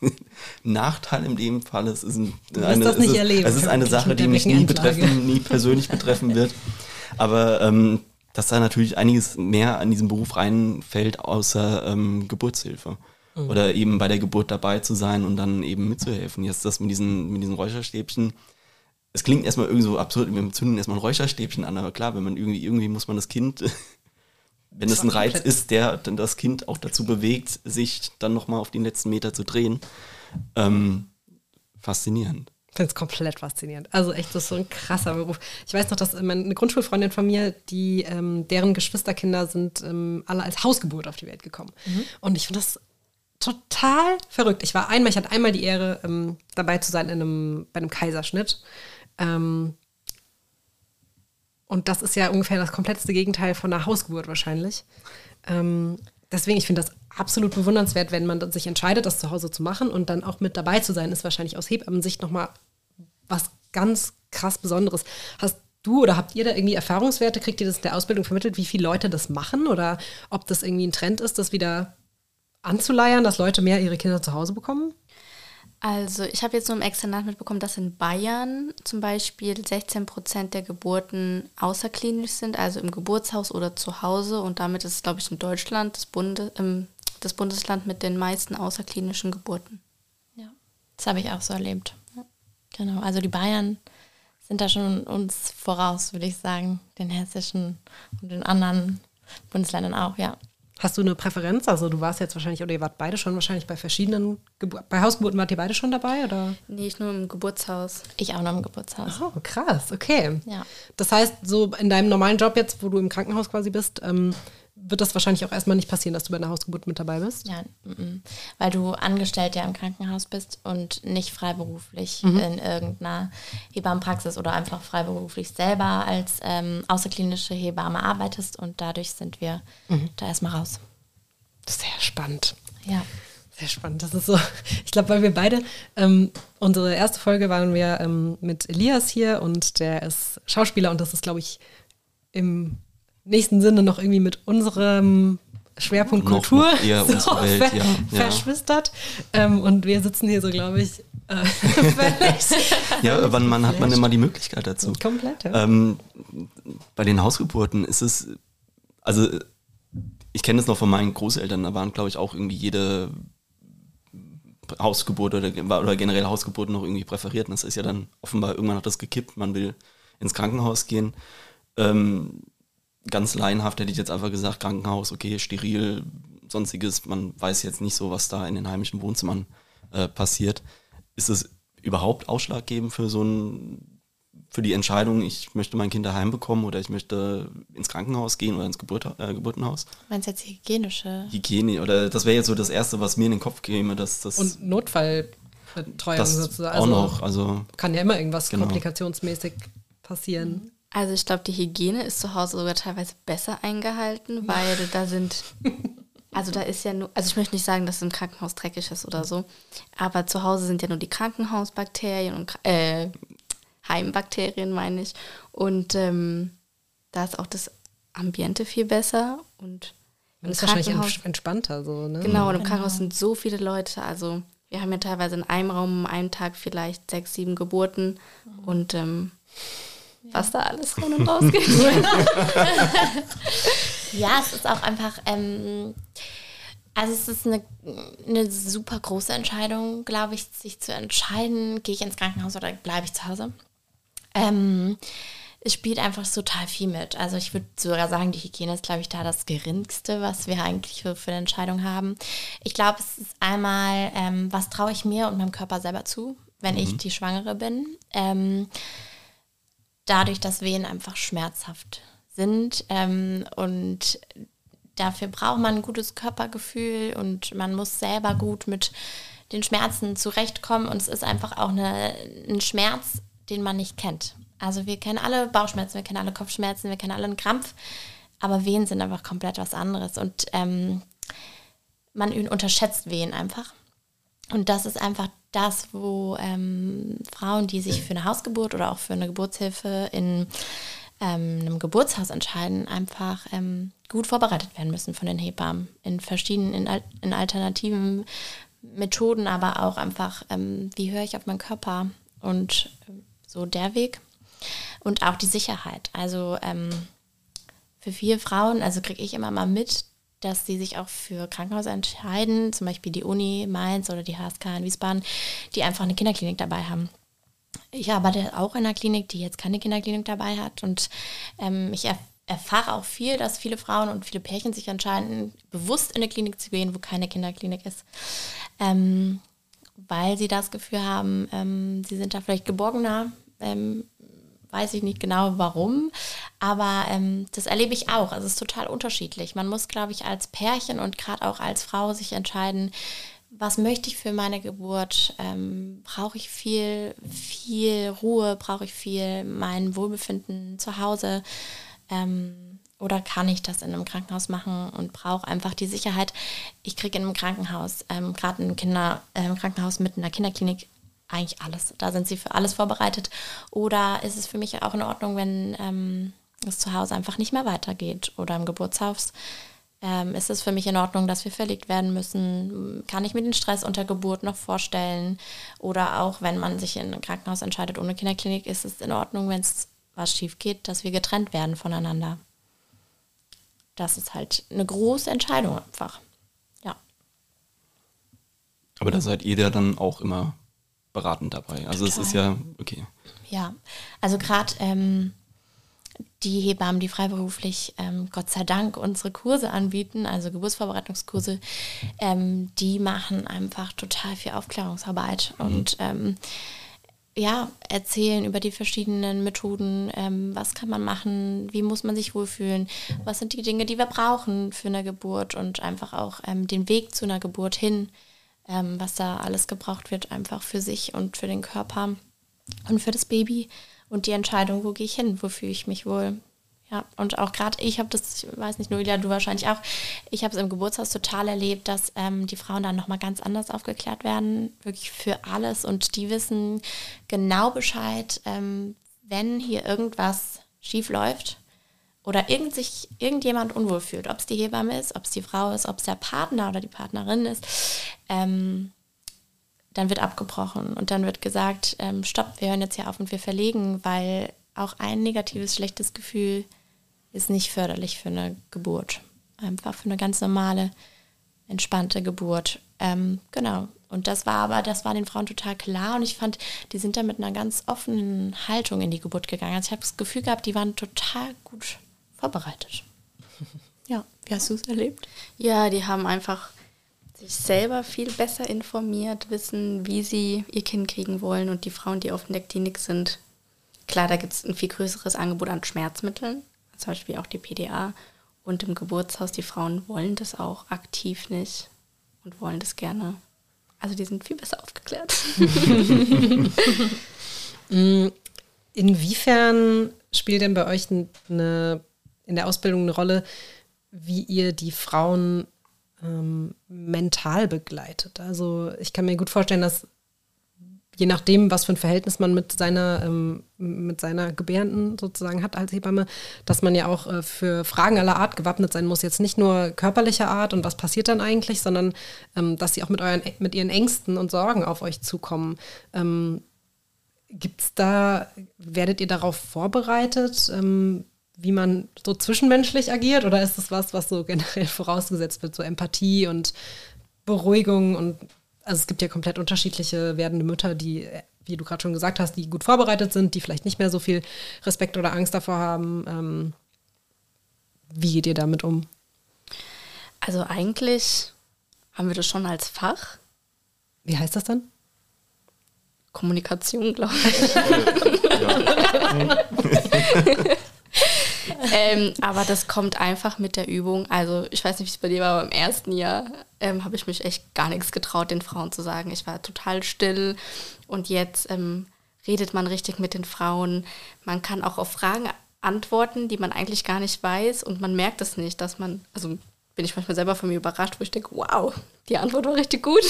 Nachteil in dem Fall. Es ist, ein, Du wirst das nicht es ist, Es ist eine Sache, die mich nie betreffen, nie persönlich betreffen wird. Aber ähm, dass da natürlich einiges mehr an diesem Beruf reinfällt, außer ähm, Geburtshilfe. Mhm. Oder eben bei der Geburt dabei zu sein und dann eben mitzuhelfen. Jetzt das mit diesen, mit diesen Räucherstäbchen. Es klingt erstmal irgendwie so absurd, wir zünden erstmal ein Räucherstäbchen an, aber klar, wenn man irgendwie, irgendwie muss man das Kind, wenn es ein Reiz ist, der dann das Kind auch dazu bewegt, sich dann nochmal auf den letzten Meter zu drehen. Ähm, faszinierend. Ich finde es komplett faszinierend. Also echt, das ist so ein krasser Beruf. Ich weiß noch, dass meine, eine Grundschulfreundin von mir, die, ähm, deren Geschwisterkinder sind ähm, alle als Hausgeburt auf die Welt gekommen. Und ich finde das total verrückt. Ich war einmal, ich hatte einmal die Ehre, ähm, dabei zu sein in einem, bei einem Kaiserschnitt. Ähm, und das ist ja ungefähr das kompletteste Gegenteil von einer Hausgeburt wahrscheinlich. Ähm, deswegen, ich finde das absolut bewundernswert, wenn man sich entscheidet, das zu Hause zu machen und dann auch mit dabei zu sein, ist wahrscheinlich aus Hebammensicht nochmal was ganz krass Besonderes. Hast du oder habt ihr da irgendwie Erfahrungswerte? Kriegt ihr das in der Ausbildung vermittelt, wie viele Leute das machen oder ob das irgendwie ein Trend ist, das wieder anzuleiern, dass Leute mehr ihre Kinder zu Hause bekommen? Also ich habe jetzt nur im Externat mitbekommen, dass in Bayern zum Beispiel 16 Prozent der Geburten außerklinisch sind, also im Geburtshaus oder zu Hause. Und damit ist es, glaube ich, in Deutschland das, Bunde, ähm, das Bundesland mit den meisten außerklinischen Geburten. Ja, das habe ich auch so erlebt. Genau, also die Bayern sind da schon uns voraus, würde ich sagen, den hessischen und den anderen Bundesländern auch, ja. Hast du eine Präferenz? Also du warst jetzt wahrscheinlich, oder ihr wart beide schon wahrscheinlich bei verschiedenen, Gebu bei Hausgeburten wart ihr beide schon dabei, oder? Nee, ich nur im Geburtshaus. Ich auch noch im Geburtshaus. Oh, krass, okay. Ja. Das heißt, so in deinem normalen Job jetzt, wo du im Krankenhaus quasi bist, ähm, wird das wahrscheinlich auch erstmal nicht passieren, dass du bei einer Hausgeburt mit dabei bist. Ja, weil du angestellt ja im Krankenhaus bist und nicht freiberuflich in irgendeiner Hebammenpraxis oder einfach freiberuflich selber als ähm, außerklinische Hebamme arbeitest und dadurch sind wir da erstmal raus. Sehr spannend. Ja. Sehr spannend. Das ist so, ich glaube, weil wir beide, ähm, unsere erste Folge waren wir ähm, mit Elias hier und der ist Schauspieler und das ist, glaube ich, im nächsten Sinne noch irgendwie mit unserem Schwerpunkt Noch- Kultur noch unsere Welt, ver ja, ja. verschwistert. Ähm, und wir sitzen hier so, glaube ich, äh, Ja, wann man hat man immer die Möglichkeit dazu? komplett. Ja. Ähm, bei den Hausgeburten ist es, also ich kenne es noch von meinen Großeltern, da waren, glaube ich, auch irgendwie jede Hausgeburt oder, oder generell Hausgeburten noch irgendwie präferiert. Und das ist ja dann offenbar, irgendwann hat das gekippt, man will ins Krankenhaus gehen. Ähm, ganz laienhaft hätte ich jetzt einfach gesagt, Krankenhaus, okay, steril, sonstiges, man weiß jetzt nicht so, was da in den heimischen Wohnzimmern äh, passiert. Ist es überhaupt ausschlaggebend für so ein für die Entscheidung, ich möchte mein Kind daheim bekommen oder ich möchte ins Krankenhaus gehen oder ins Geburt, äh, Geburtenhaus. Meinst du jetzt hygienische? Hygiene oder das wäre jetzt so das Erste, was mir in den Kopf käme, dass das, Und Notfallbetreuung sozusagen. auch Also noch, also kann ja immer irgendwas Genau. komplikationsmäßig passieren. Also ich glaube, die Hygiene ist zu Hause sogar teilweise besser eingehalten, weil da sind, also da ist ja nur, also ich möchte nicht sagen, dass es im Krankenhaus dreckig ist oder so, aber zu Hause sind ja nur die Krankenhausbakterien und äh, Heimbakterien, meine ich. Und ähm, da ist auch das Ambiente viel besser und Man ist wahrscheinlich entspannter so, ne? Genau, und im Krankenhaus sind so viele Leute. Also wir haben ja teilweise in einem Raum, an einem Tag vielleicht sechs, sieben Geburten und ähm, was da alles rein und raus geht. Ja, es ist auch einfach, ähm, also es ist eine, eine super große Entscheidung, glaube ich, sich zu entscheiden, gehe ich ins Krankenhaus oder bleibe ich zu Hause. Ähm, es spielt einfach total viel mit. Also ich würde sogar sagen, die Hygiene ist, glaube ich, da das geringste, was wir eigentlich für, für eine Entscheidung haben. Ich glaube, es ist einmal, ähm, was traue ich mir und meinem Körper selber zu, wenn ich die Schwangere bin. Ähm, dadurch, dass Wehen einfach schmerzhaft sind ähm, und dafür braucht man ein gutes Körpergefühl und man muss selber gut mit den Schmerzen zurechtkommen und es ist einfach auch eine, ein Schmerz, den man nicht kennt. Also wir kennen alle Bauchschmerzen, wir kennen alle Kopfschmerzen, wir kennen alle einen Krampf, aber Wehen sind einfach komplett was anderes und ähm, man unterschätzt Wehen einfach. Und das ist einfach das, wo ähm, Frauen, die sich für eine Hausgeburt oder auch für eine Geburtshilfe in ähm, einem Geburtshaus entscheiden, einfach ähm, gut vorbereitet werden müssen von den Hebammen in verschiedenen, in, in alternativen Methoden, aber auch einfach, ähm, wie höre ich auf meinen Körper und ähm, so der Weg. Und auch die Sicherheit. Also ähm, für viele Frauen, also kriege ich immer mal mit, dass sie sich auch für Krankenhäuser entscheiden, zum Beispiel die Uni Mainz oder die HSK in Wiesbaden, die einfach eine Kinderklinik dabei haben. Ich arbeite auch in einer Klinik, die jetzt keine Kinderklinik dabei hat und ähm, ich erf erfahre auch viel, dass viele Frauen und viele Pärchen sich entscheiden, bewusst in eine Klinik zu gehen, wo keine Kinderklinik ist, ähm, weil sie das Gefühl haben, ähm, sie sind da vielleicht geborgener, ähm, weiß ich nicht genau warum, aber ähm, das erlebe ich auch. Also es ist total unterschiedlich. Man muss, glaube ich, als Pärchen und gerade auch als Frau sich entscheiden, was möchte ich für meine Geburt? Ähm, brauche ich viel, viel Ruhe? Brauche ich viel mein Wohlbefinden zu Hause? Ähm, oder kann ich das in einem Krankenhaus machen und brauche einfach die Sicherheit? Ich kriege in einem Krankenhaus, ähm, gerade ein Kinder, äh, Krankenhaus mit einer Kinderklinik, eigentlich alles. Da sind sie für alles vorbereitet. Oder ist es für mich auch in Ordnung, wenn ähm, es zu Hause einfach nicht mehr weitergeht oder im Geburtshaus? Ähm, ist es für mich in Ordnung, dass wir verlegt werden müssen? Kann ich mir den Stress unter Geburt noch vorstellen? Oder auch wenn man sich in ein Krankenhaus entscheidet ohne Kinderklinik, ist es in Ordnung, wenn es was schief geht, dass wir getrennt werden voneinander? Das ist halt eine große Entscheidung einfach. Ja. Aber da seid ihr ja dann auch immer beratend dabei. Also Total. es ist ja, okay. Ja, also gerade ähm, die Hebammen, die freiberuflich, ähm, Gott sei Dank, unsere Kurse anbieten, also Geburtsvorbereitungskurse, ähm, die machen einfach total viel Aufklärungsarbeit mhm. und ähm, ja, erzählen über die verschiedenen Methoden, ähm, was kann man machen, wie muss man sich wohlfühlen, was sind die Dinge, die wir brauchen für eine Geburt und einfach auch ähm, den Weg zu einer Geburt hin ähm, was da alles gebraucht wird, einfach für sich und für den Körper und für das Baby und die Entscheidung, wo gehe ich hin, wo fühle ich mich wohl. Ja, und auch gerade ich habe das, ich weiß nicht, Noelia, du wahrscheinlich auch, ich habe es im Geburtshaus total erlebt, dass ähm, die Frauen dann nochmal ganz anders aufgeklärt werden, wirklich für alles und die wissen genau Bescheid, ähm, wenn hier irgendwas schief läuft oder irgend sich irgendjemand unwohl fühlt, ob es die Hebamme ist, ob es die Frau ist, ob es der Partner oder die Partnerin ist, ähm, dann wird abgebrochen und dann wird gesagt, ähm, stopp, wir hören jetzt hier auf und wir verlegen, weil auch ein negatives, schlechtes Gefühl ist nicht förderlich für eine Geburt. Einfach für eine ganz normale, entspannte Geburt. Ähm, genau. Und das war aber, das war den Frauen total klar und ich fand, die sind da mit einer ganz offenen Haltung in die Geburt gegangen. Also ich habe das Gefühl gehabt, die waren total gut vorbereitet. Ja, wie hast du es erlebt? Ja, die haben einfach sich selber viel besser informiert, wissen, wie sie ihr Kind kriegen wollen und die Frauen, die auf der Klinik sind. Klar, da gibt es ein viel größeres Angebot an Schmerzmitteln, zum Beispiel auch die PDA. Und im Geburtshaus, die Frauen wollen das auch aktiv nicht und wollen das gerne. Also die sind viel besser aufgeklärt. Inwiefern spielt denn bei euch eine in der Ausbildung eine Rolle, wie ihr die Frauen ähm, mental begleitet. Also ich kann mir gut vorstellen, dass je nachdem, was für ein Verhältnis man mit seiner, ähm, mit seiner Gebärenden sozusagen hat als Hebamme, dass man ja auch äh, für Fragen aller Art gewappnet sein muss. Jetzt nicht nur körperlicher Art und was passiert dann eigentlich, sondern ähm, dass sie auch mit, euren, mit ihren Ängsten und Sorgen auf euch zukommen. Ähm, Gibt es da, werdet ihr darauf vorbereitet? Ähm, wie man so zwischenmenschlich agiert? Oder ist das was, was so generell vorausgesetzt wird, so Empathie und Beruhigung und also es gibt ja komplett unterschiedliche werdende Mütter, die, wie du gerade schon gesagt hast, die gut vorbereitet sind, die vielleicht nicht mehr so viel Respekt oder Angst davor haben. Ähm, wie geht ihr damit um? Also eigentlich haben wir das schon als Fach. Wie heißt das dann? Kommunikation, glaube ich. ähm, aber das kommt einfach mit der Übung. Also ich weiß nicht, wie es bei dir war, aber im ersten Jahr ähm, habe ich mich echt gar nichts getraut, den Frauen zu sagen. Ich war total still und jetzt ähm, redet man richtig mit den Frauen. Man kann auch auf Fragen antworten, die man eigentlich gar nicht weiß und man merkt es nicht, dass man, also bin ich manchmal selber von mir überrascht, wo ich denke, wow, die Antwort war richtig gut,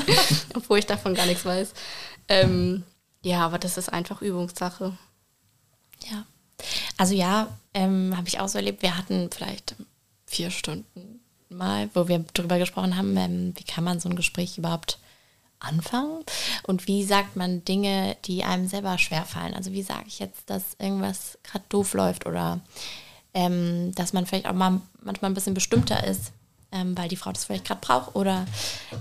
obwohl ich davon gar nichts weiß. Ähm, ja, aber das ist einfach Übungssache. Ja. Also ja, ähm, habe ich auch so erlebt. Wir hatten vielleicht vier Stunden mal, wo wir darüber gesprochen haben, ähm, wie kann man so ein Gespräch überhaupt anfangen und wie sagt man Dinge, die einem selber schwerfallen. Also wie sage ich jetzt, dass irgendwas gerade doof läuft oder ähm, dass man vielleicht auch mal manchmal ein bisschen bestimmter ist, ähm, weil die Frau das vielleicht gerade braucht oder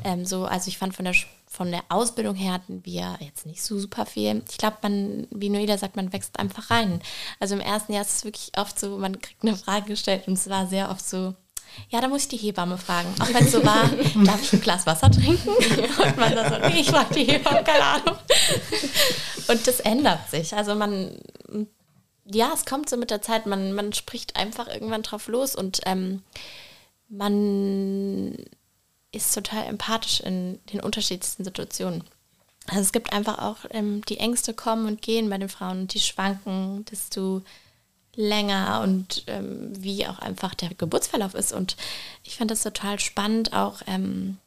ähm, so. Also ich fand von der von der Ausbildung her hatten wir jetzt nicht so super viel. Ich glaube, man, wie jeder sagt, man wächst einfach rein. Also im ersten Jahr ist es wirklich oft so, man kriegt eine Frage gestellt und es war sehr oft so, ja, da muss ich die Hebamme fragen. Auch wenn es so war, darf ich ein Glas Wasser trinken? Und man so, nee, ich frage die Hebamme, keine Ahnung. Und das ändert sich. Also man, ja, es kommt so mit der Zeit, man, man spricht einfach irgendwann drauf los und ähm, man ist total empathisch in den unterschiedlichsten Situationen. Also es gibt einfach auch, ähm, die Ängste kommen und gehen bei den Frauen und die schwanken, desto länger und ähm, wie auch einfach der Geburtsverlauf ist. Und ich fand das total spannend, auch ähm,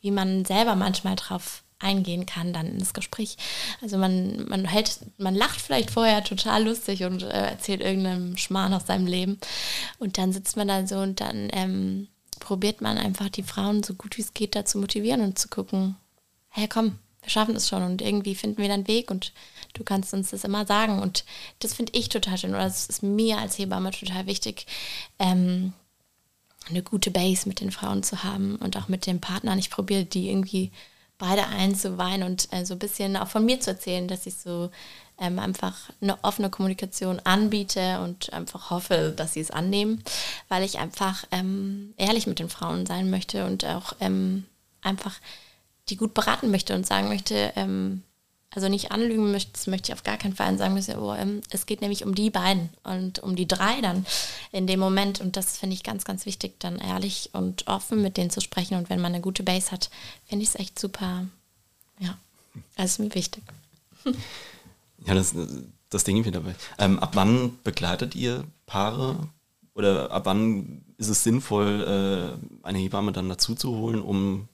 wie man selber manchmal drauf eingehen kann dann ins Gespräch. Also man, man hält, man lacht vielleicht vorher total lustig und äh, erzählt irgendeinem Schmarrn aus seinem Leben. Und dann sitzt man da so und dann ähm, probiert man einfach die Frauen so gut wie es geht dazu motivieren und zu gucken, hey komm, wir schaffen es schon und irgendwie finden wir dann einen Weg und du kannst uns das immer sagen. Und das finde ich total schön oder das ist mir als Hebamme total wichtig, ähm, eine gute Base mit den Frauen zu haben und auch mit den Partnern. Ich probiere die irgendwie beide einzuweihen und äh, so ein bisschen auch von mir zu erzählen, dass ich so ähm, einfach eine offene Kommunikation anbiete und einfach hoffe, dass sie es annehmen, weil ich einfach ähm, ehrlich mit den Frauen sein möchte und auch ähm, einfach die gut beraten möchte und sagen möchte, ähm, also nicht anlügen möchte, das möchte ich auf gar keinen Fall sagen müssen, oh, ähm, es geht nämlich um die beiden und um die drei dann in dem Moment und das finde ich ganz, ganz wichtig, dann ehrlich und offen mit denen zu sprechen und wenn man eine gute Base hat, finde ich es echt super, ja, das ist mir wichtig. Ja, das, das Ding wieder dabei. Ähm, ab wann begleitet ihr Paare oder ab wann ist es sinnvoll, äh, eine Hebamme dann dazu zu holen, um,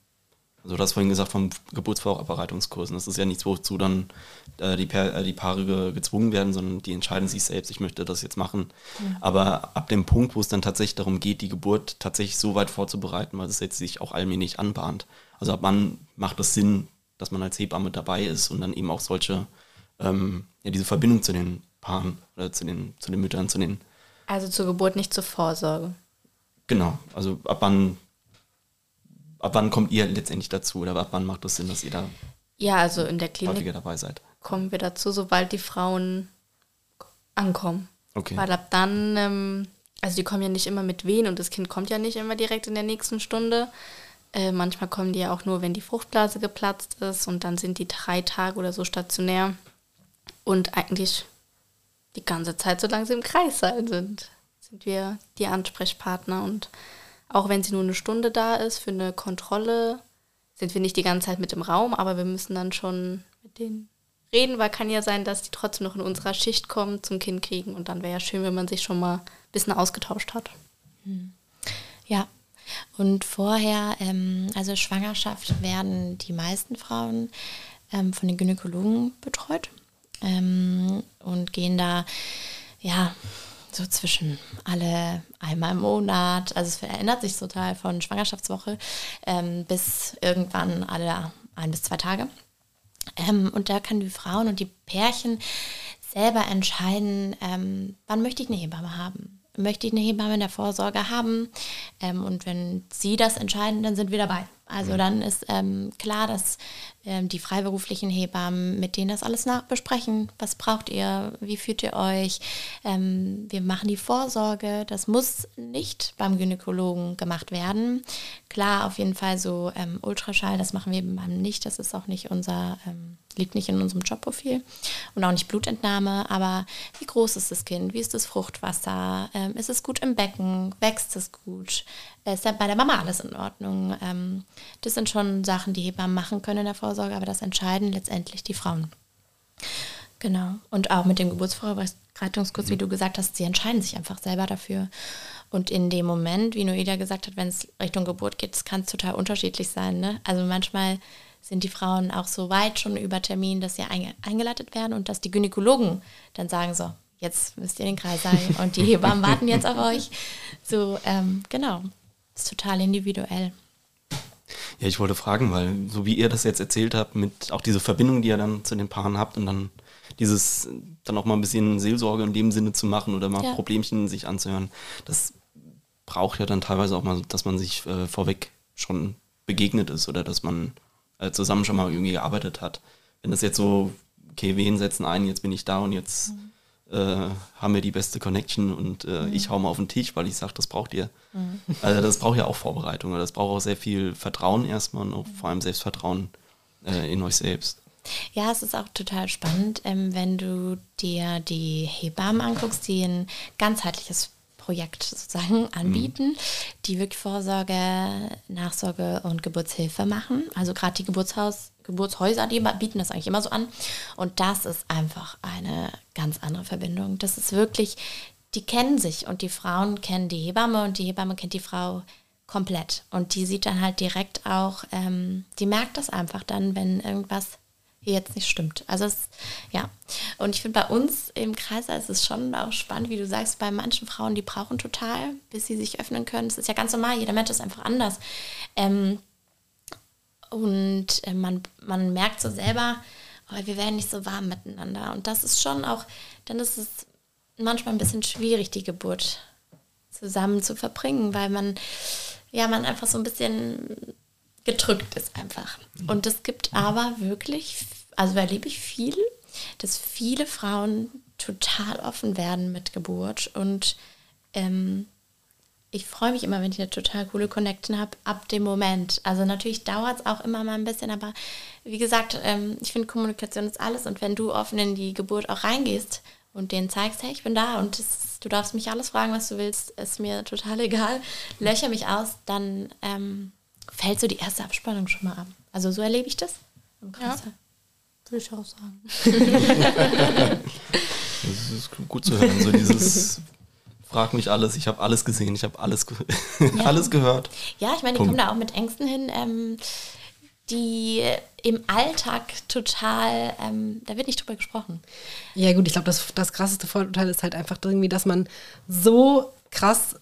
also du hast vorhin gesagt, vom Geburtsvorbereitungskursen. Das ist ja nichts, wozu dann äh, die, äh, die, Paare ge gezwungen werden, sondern die entscheiden sich selbst, ich möchte das jetzt machen. Mhm. Aber ab dem Punkt, wo es dann tatsächlich darum geht, die Geburt tatsächlich so weit vorzubereiten, weil es jetzt sich auch allmählich anbahnt. Also ab wann macht es Sinn, dass man als Hebamme dabei ist und dann eben auch solche ähm, ja, diese Verbindung zu den Paaren oder zu den, zu den Müttern, zu den. Also zur Geburt nicht zur Vorsorge. Genau, also ab wann, ab wann kommt ihr letztendlich dazu oder ab wann macht es Sinn, dass ihr da ja, also in der Klinik dabei seid? Kommen wir dazu, sobald die Frauen ankommen. Okay. Weil ab dann, ähm, also die kommen ja nicht immer mit Wehen und das Kind kommt ja nicht immer direkt in der nächsten Stunde. Äh, manchmal kommen die ja auch nur, wenn die Fruchtblase geplatzt ist und dann sind die drei Tage oder so stationär und eigentlich die ganze Zeit, solange sie im Kreis sein sind, sind wir die Ansprechpartner. Und auch wenn sie nur eine Stunde da ist für eine Kontrolle, sind wir nicht die ganze Zeit mit im Raum, aber wir müssen dann schon mit denen reden, weil kann ja sein, dass die trotzdem noch in unserer Schicht kommen, zum Kind kriegen. Und dann wäre ja schön, wenn man sich schon mal ein bisschen ausgetauscht hat. Hm. Ja. Und vorher, ähm, also Schwangerschaft, werden die meisten Frauen ähm, von den Gynäkologen betreut ähm, und gehen da, ja, so zwischen alle einmal im Monat, also es verändert sich total von Schwangerschaftswoche ähm, bis irgendwann alle ein bis zwei Tage. Ähm, und da können die Frauen und die Pärchen selber entscheiden, ähm, wann möchte ich eine Hebamme haben. Möchte ich eine Hebamme in der Vorsorge haben? Ähm, und wenn sie das entscheiden, dann sind wir dabei. Also dann ist ähm, klar, dass die freiberuflichen Hebammen mit denen das alles nachbesprechen. Was braucht ihr? Wie fühlt ihr euch? Ähm, wir machen die Vorsorge. Das muss nicht beim Gynäkologen gemacht werden. Klar, auf jeden Fall so ähm, Ultraschall, das machen wir beim nicht. Das ist auch nicht unser ähm, liegt nicht in unserem Jobprofil und auch nicht Blutentnahme, aber wie groß ist das Kind, wie ist das Fruchtwasser, ähm, ist es gut im Becken, wächst es gut, ist ja bei der Mama alles in Ordnung. Ähm, das sind schon Sachen, die Hebammen machen können in der Vorsorge, aber das entscheiden letztendlich die Frauen. Genau. Und auch mit dem Geburtsvorbereitungskurs, wie du gesagt hast, sie entscheiden sich einfach selber dafür. Und in dem Moment, wie Noelia gesagt hat, wenn es Richtung Geburt geht, kann es total unterschiedlich sein. Ne? Also manchmal sind die Frauen auch so weit schon über Termin, dass sie einge eingeleitet werden und dass die Gynäkologen dann sagen so, jetzt müsst ihr den Kreis sein und die Hebammen warten jetzt auf euch. So, ähm, genau. Ist total individuell. Ja, ich wollte fragen, weil so wie ihr das jetzt erzählt habt, mit auch diese Verbindung, die ihr dann zu den Paaren habt und dann dieses dann auch mal ein bisschen Seelsorge in dem Sinne zu machen oder mal Ja. Problemchen sich anzuhören, das braucht ja dann teilweise auch mal, dass man sich äh, vorweg schon begegnet ist oder dass man äh, zusammen schon mal irgendwie gearbeitet hat. Wenn das jetzt so, okay, wen setzen ein, jetzt bin ich da und jetzt äh, haben wir die beste Connection und äh, ich hau mal auf den Tisch, weil ich sage, das braucht ihr. Also das braucht ja auch Vorbereitung, oder das braucht auch sehr viel Vertrauen erstmal und auch vor allem Selbstvertrauen äh, in euch selbst. Ja, es ist auch total spannend, ähm, wenn du dir die Hebammen anguckst, die ein ganzheitliches Projekt sozusagen anbieten, die wirklich Vorsorge, Nachsorge und Geburtshilfe machen. Also gerade die Geburtshaus, Geburtshäuser, die bieten das eigentlich immer so an. Und das ist einfach eine ganz andere Verbindung. Das ist wirklich, die kennen sich und die Frauen kennen die Hebamme und die Hebamme kennt die Frau komplett. Und die sieht dann halt direkt auch, ähm, die merkt das einfach dann, wenn irgendwas jetzt nicht stimmt. Also es, ja. Und ich finde bei uns im Kreis ist es schon auch spannend, wie du sagst, bei manchen Frauen, die brauchen total, bis sie sich öffnen können. Das ist ja ganz normal, jeder Mensch ist einfach anders. Ähm, und äh, man, man merkt so selber, oh, wir werden nicht so warm miteinander. Und das ist schon auch, dann ist es manchmal ein bisschen schwierig, die Geburt zusammen zu verbringen, weil man, ja, man einfach so ein bisschen gedrückt ist einfach. Und es gibt aber wirklich, also erlebe ich viel, dass viele Frauen total offen werden mit Geburt und ähm, ich freue mich immer, wenn ich eine total coole Connection habe, ab dem Moment. Also natürlich dauert es auch immer mal ein bisschen, aber wie gesagt, ähm, ich finde Kommunikation ist alles und wenn du offen in die Geburt auch reingehst und denen zeigst, hey, ich bin da und das, du darfst mich alles fragen, was du willst, ist mir total egal, löcher mich aus, dann ähm, fällt so die erste Abspannung schon mal ab. Also so erlebe ich das. Im Kreis. Würde ich auch sagen. Das ist gut zu hören. So dieses Frag mich alles, ich habe alles gesehen, ich habe alles, ge alles gehört. Ja, ich meine, die Punkt. kommen da auch mit Ängsten hin, ähm, die im Alltag total, ähm, da wird nicht drüber gesprochen. Ja, gut, ich glaube, das, das krasseste Vorurteil ist halt einfach irgendwie, dass man so krass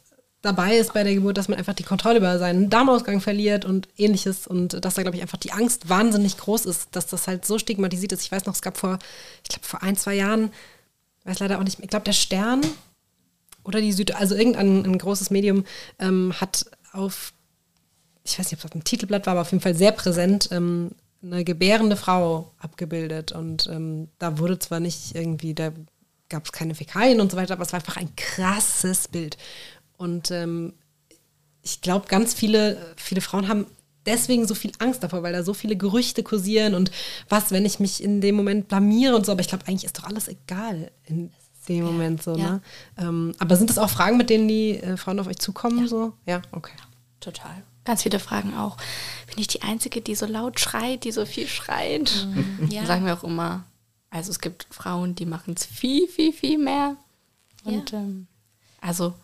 dabei ist bei der Geburt, dass man einfach die Kontrolle über seinen Darmausgang verliert und ähnliches und dass da, glaube ich, einfach die Angst wahnsinnig groß ist, dass das halt so stigmatisiert ist. Ich weiß noch, es gab vor, ich glaube, vor ein, zwei Jahren, weiß leider auch nicht mehr, ich glaube, der Stern oder die Süd, also irgendein ein großes Medium ähm, hat auf, ich weiß nicht, ob es auf dem Titelblatt war, aber auf jeden Fall sehr präsent, ähm, eine gebärende Frau abgebildet. Und ähm, da wurde zwar nicht irgendwie, da gab es keine Fäkalien und so weiter, aber es war einfach ein krasses Bild. Und ähm, ich glaube, ganz viele, viele Frauen haben deswegen so viel Angst davor, weil da so viele Gerüchte kursieren und was, wenn ich mich in dem Moment blamiere und so. Aber ich glaube, eigentlich ist doch alles egal in dem Moment so. ja. Ne? Ähm, aber sind das auch Fragen, mit denen die äh, Frauen auf euch zukommen? So? Ja, okay. Total. Ganz viele Fragen auch. Bin ich die Einzige, die so laut schreit, die so viel schreit? ja. Dann sagen wir auch immer, also es gibt Frauen, die machen es viel, viel, viel mehr. Und Ja. ähm, also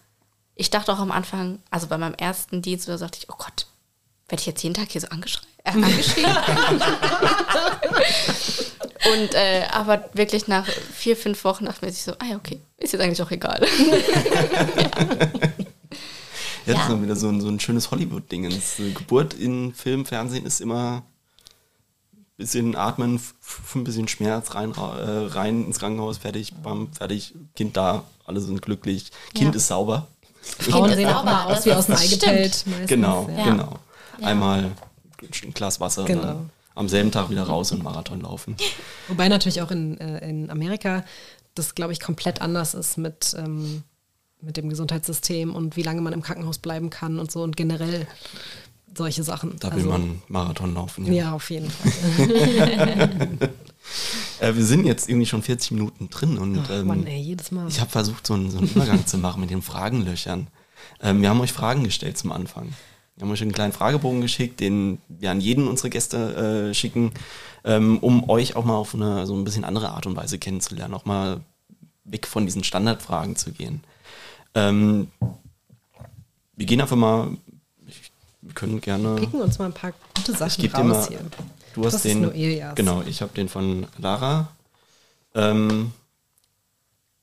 ich dachte auch am Anfang, also bei meinem ersten Dienst, da sagte ich, oh Gott, werde ich jetzt jeden Tag hier so angeschrien? Äh, angeschrien? Und äh, aber wirklich nach vier, fünf Wochen dachte man sich so, ah ja, okay, ist jetzt eigentlich auch egal. Ja, das Ja. ist dann wieder so ein, so ein schönes Hollywood-Dingens. So Geburt in Film, Fernsehen ist immer ein bisschen atmen, ein bisschen Schmerz, rein, äh, rein ins Krankenhaus, fertig, bam, fertig, Kind da, alle sind glücklich, Kind Ja. ist sauber. Frauen sehen auch sauber, mal aus wie aus dem Ei gepellt. meistens, Genau, Ja. genau. Ja. Einmal ein Glas Wasser Genau. Am selben Tag wieder raus und Marathon laufen. Wobei natürlich auch in, äh, in Amerika das, glaube ich, komplett anders ist mit, ähm, mit dem Gesundheitssystem und wie lange man im Krankenhaus bleiben kann und so und generell solche Sachen. Da will Also, man Marathon laufen. Ja, auf jeden Fall. Äh, wir sind jetzt irgendwie schon 40 Minuten drin und Ach, ähm, Mann, ey, jedes Mal. ich habe versucht, so einen, so einen Übergang zu machen mit den Fragenlöchern. Ähm, wir haben euch Fragen gestellt zum Anfang. Wir haben euch einen kleinen Fragebogen geschickt, den wir an jeden unserer Gäste äh, schicken, ähm, um euch auch mal auf eine so ein bisschen andere Art und Weise kennenzulernen, auch mal weg von diesen Standardfragen zu gehen. Ähm, wir gehen einfach mal, ich, wir können gerne, Picken uns mal ein paar gute ich Sachen dir raus mal, hier. du hast Das ist den, Noelias. genau, ich habe den von Lara. Ähm,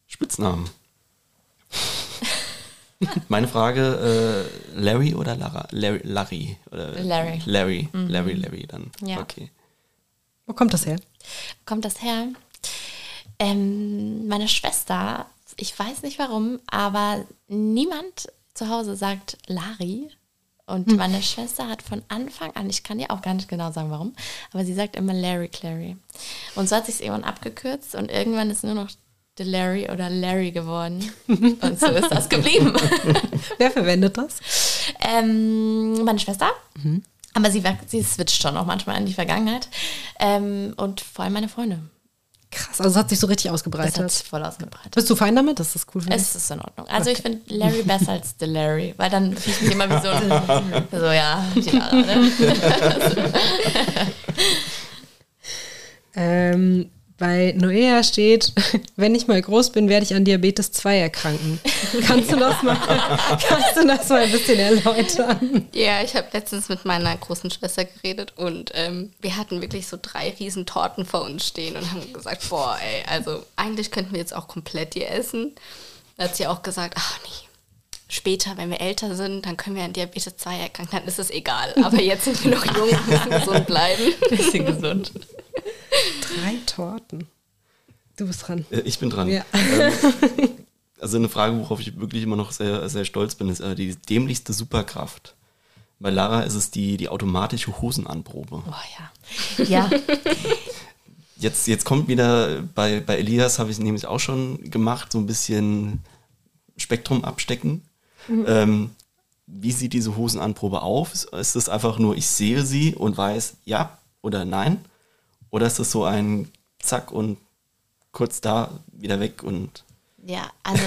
Spitznamen. Meine Frage, äh, Larry oder Lara? Larry, Larry, oder Larry. Larry, Larry, Larry dann. Ja. Okay. Wo kommt das her? kommt das her? Ähm, meine Schwester, ich weiß nicht warum, aber niemand zu Hause sagt Lari. Und meine Schwester hat von Anfang an, ich kann dir auch gar nicht genau sagen warum, aber sie sagt immer Larry Clary. Und so hat sich es irgendwann abgekürzt und irgendwann ist nur noch Larry oder Larry geworden. Und so ist das geblieben. Wer verwendet das? Ähm, meine Schwester. Aber sie, sie switcht schon auch manchmal in die Vergangenheit. Ähm, und vor allem meine Freunde. Krass, also es hat sich so richtig Das hat ausgebreitet. sich voll ausgebreitet. Bist du fein damit? Das ist cool für dich. Es ist in Ordnung. Also ich finde Larry besser als The Larry, weil dann fühle ich mich immer wie so, so ja, die Lara, ne? Ähm, bei Noea steht, wenn ich mal groß bin, werde ich an Diabetes 2 erkranken. Kannst du das mal, kannst du das mal ein bisschen erläutern? Ja, ich habe letztens mit meiner großen Schwester geredet und ähm, wir hatten wirklich so drei riesen Torten vor uns stehen und haben gesagt, boah, ey, also eigentlich könnten wir jetzt auch komplett die essen. Da hat sie auch gesagt, ach nee, später, wenn wir älter sind, dann können wir an Diabetes 2 erkranken, dann ist es egal. Aber jetzt sind wir noch jung und müssen gesund bleiben. Bisschen gesund. Drei Torten. Du bist dran. Äh, Ich bin dran. Ja. Ähm, also eine Frage, worauf ich wirklich immer noch sehr, sehr stolz bin, ist äh, die dämlichste Superkraft. Bei Lara ist es die, die automatische Hosenanprobe. Oh ja. Ja, Jetzt, jetzt kommt wieder, bei, bei Elias habe ich es nämlich auch schon gemacht, so ein bisschen Spektrum abstecken. Ähm, wie sieht diese Hosenanprobe auf? Ist es einfach nur, ich sehe sie und weiß, ja oder nein? Oder ist es so ein Zack und kurz da, wieder weg und ja, also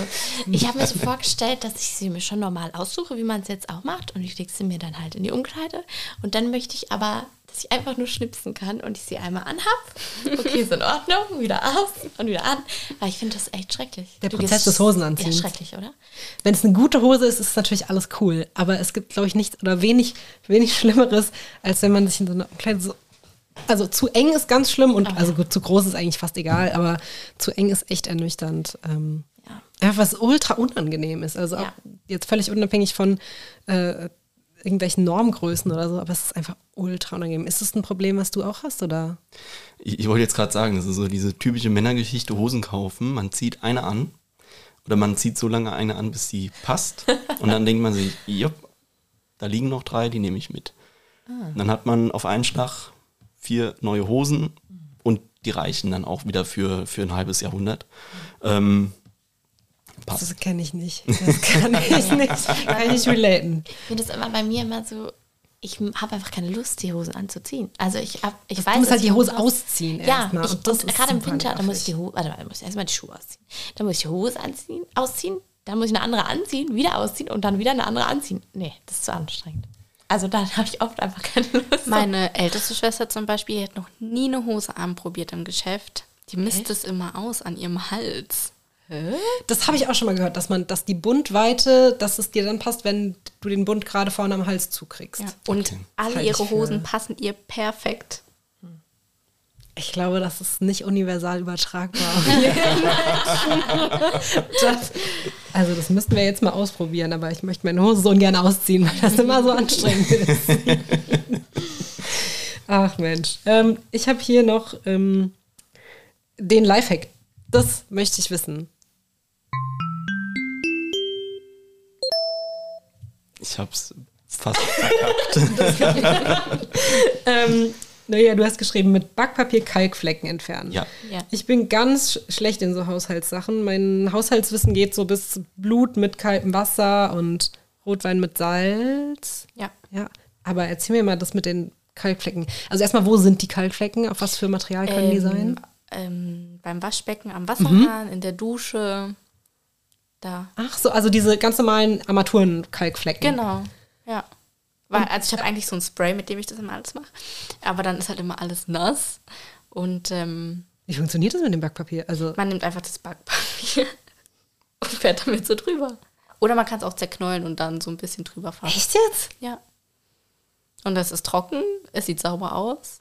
ich habe mir so vorgestellt, dass ich sie mir schon normal aussuche, wie man es jetzt auch macht. Und ich lege sie mir dann halt in die Umkleide. Und dann möchte ich aber, dass ich einfach nur schnipsen kann und ich sie einmal anhab. Okay, ist in Ordnung, wieder aus und wieder an. Weil ich finde das echt schrecklich. Der Du Prozess des Hosenanziehens. Ja, schrecklich, oder? Wenn es eine gute Hose ist, ist es natürlich alles cool. Aber es gibt, glaube ich, nichts oder wenig, wenig Schlimmeres, als wenn man sich in so einer Kleidung so. Also zu eng ist ganz schlimm und also gut, zu groß ist eigentlich fast egal, aber zu eng ist echt ernüchternd. Ähm, Ja. Einfach was ultra unangenehm ist. Also auch Ja. jetzt völlig unabhängig von äh, irgendwelchen Normgrößen oder so, aber es ist einfach ultra unangenehm. Ist das ein Problem, was du auch hast? Oder? Ich, ich wollte jetzt gerade sagen, das ist so diese typische Männergeschichte, Hosen kaufen. Man zieht eine an oder man zieht so lange eine an, bis sie passt. Und dann denkt man sich, jupp, da liegen noch drei, die nehme ich mit. Und dann hat man auf einen Schlag vier neue Hosen und die reichen dann auch wieder für, für ein halbes Jahrhundert. Ähm, passt. Das kenne ich nicht. Das kann ich nicht. Kann ich relaten. Ich finde das immer bei mir immer so, ich habe einfach keine Lust, die Hosen anzuziehen. Also ich, hab, ich Du weiß, musst dass halt die Hose ausziehen Ja, erstmal. ich, Und das und ist gerade im Winter, da muss ich die. Hose, warte mal, da muss ich erstmal die Schuhe ausziehen. Dann muss ich die Hose anziehen, ausziehen, dann muss ich eine andere anziehen, wieder ausziehen und dann wieder eine andere anziehen. Nee, das ist zu anstrengend. Also da habe ich oft einfach keine Lust. Meine älteste Schwester zum Beispiel die hat noch nie eine Hose anprobiert im Geschäft. Die misst es immer aus an ihrem Hals. Das habe ich auch schon mal gehört, dass man, dass die Bundweite, dass es dir dann passt, wenn du den Bund gerade vorne am Hals zukriegst. Ja. Und alle Halte ich ihre Hosen passen ihr perfekt. Ich glaube, das ist nicht universal übertragbar. das, also das müssten wir jetzt mal ausprobieren, aber ich möchte meine Hose so ungern ausziehen, weil das immer so anstrengend ist. Ach Mensch. Ähm, ich habe hier noch ähm, den Lifehack. Das möchte ich wissen. Ich hab's fast verkackt. Ähm, naja, du hast geschrieben, mit Backpapier Kalkflecken entfernen. ja. Ja. Ich bin ganz sch- schlecht in so Haushaltssachen. Mein Haushaltswissen geht so bis Blut mit kaltem Wasser und Rotwein mit Salz. Ja. Ja, aber erzähl mir mal das mit den Kalkflecken. Also erstmal, wo sind die Kalkflecken? Auf was für Material können die sein? Ähm, beim Waschbecken, am Wasserhahn, in der Dusche. Da. Ach so, also diese ganz normalen Armaturen-Kalkflecken. Genau. Ja. Weil, also ich habe eigentlich so ein Spray, mit dem ich das immer alles mache. Aber dann ist halt immer alles nass. Und ähm, Wie funktioniert das mit dem Backpapier? Also, man nimmt einfach das Backpapier und fährt damit so drüber. Oder man kann es auch zerknollen und dann so ein bisschen drüber fahren. Echt jetzt? Ja. Und es ist trocken, es sieht sauber aus.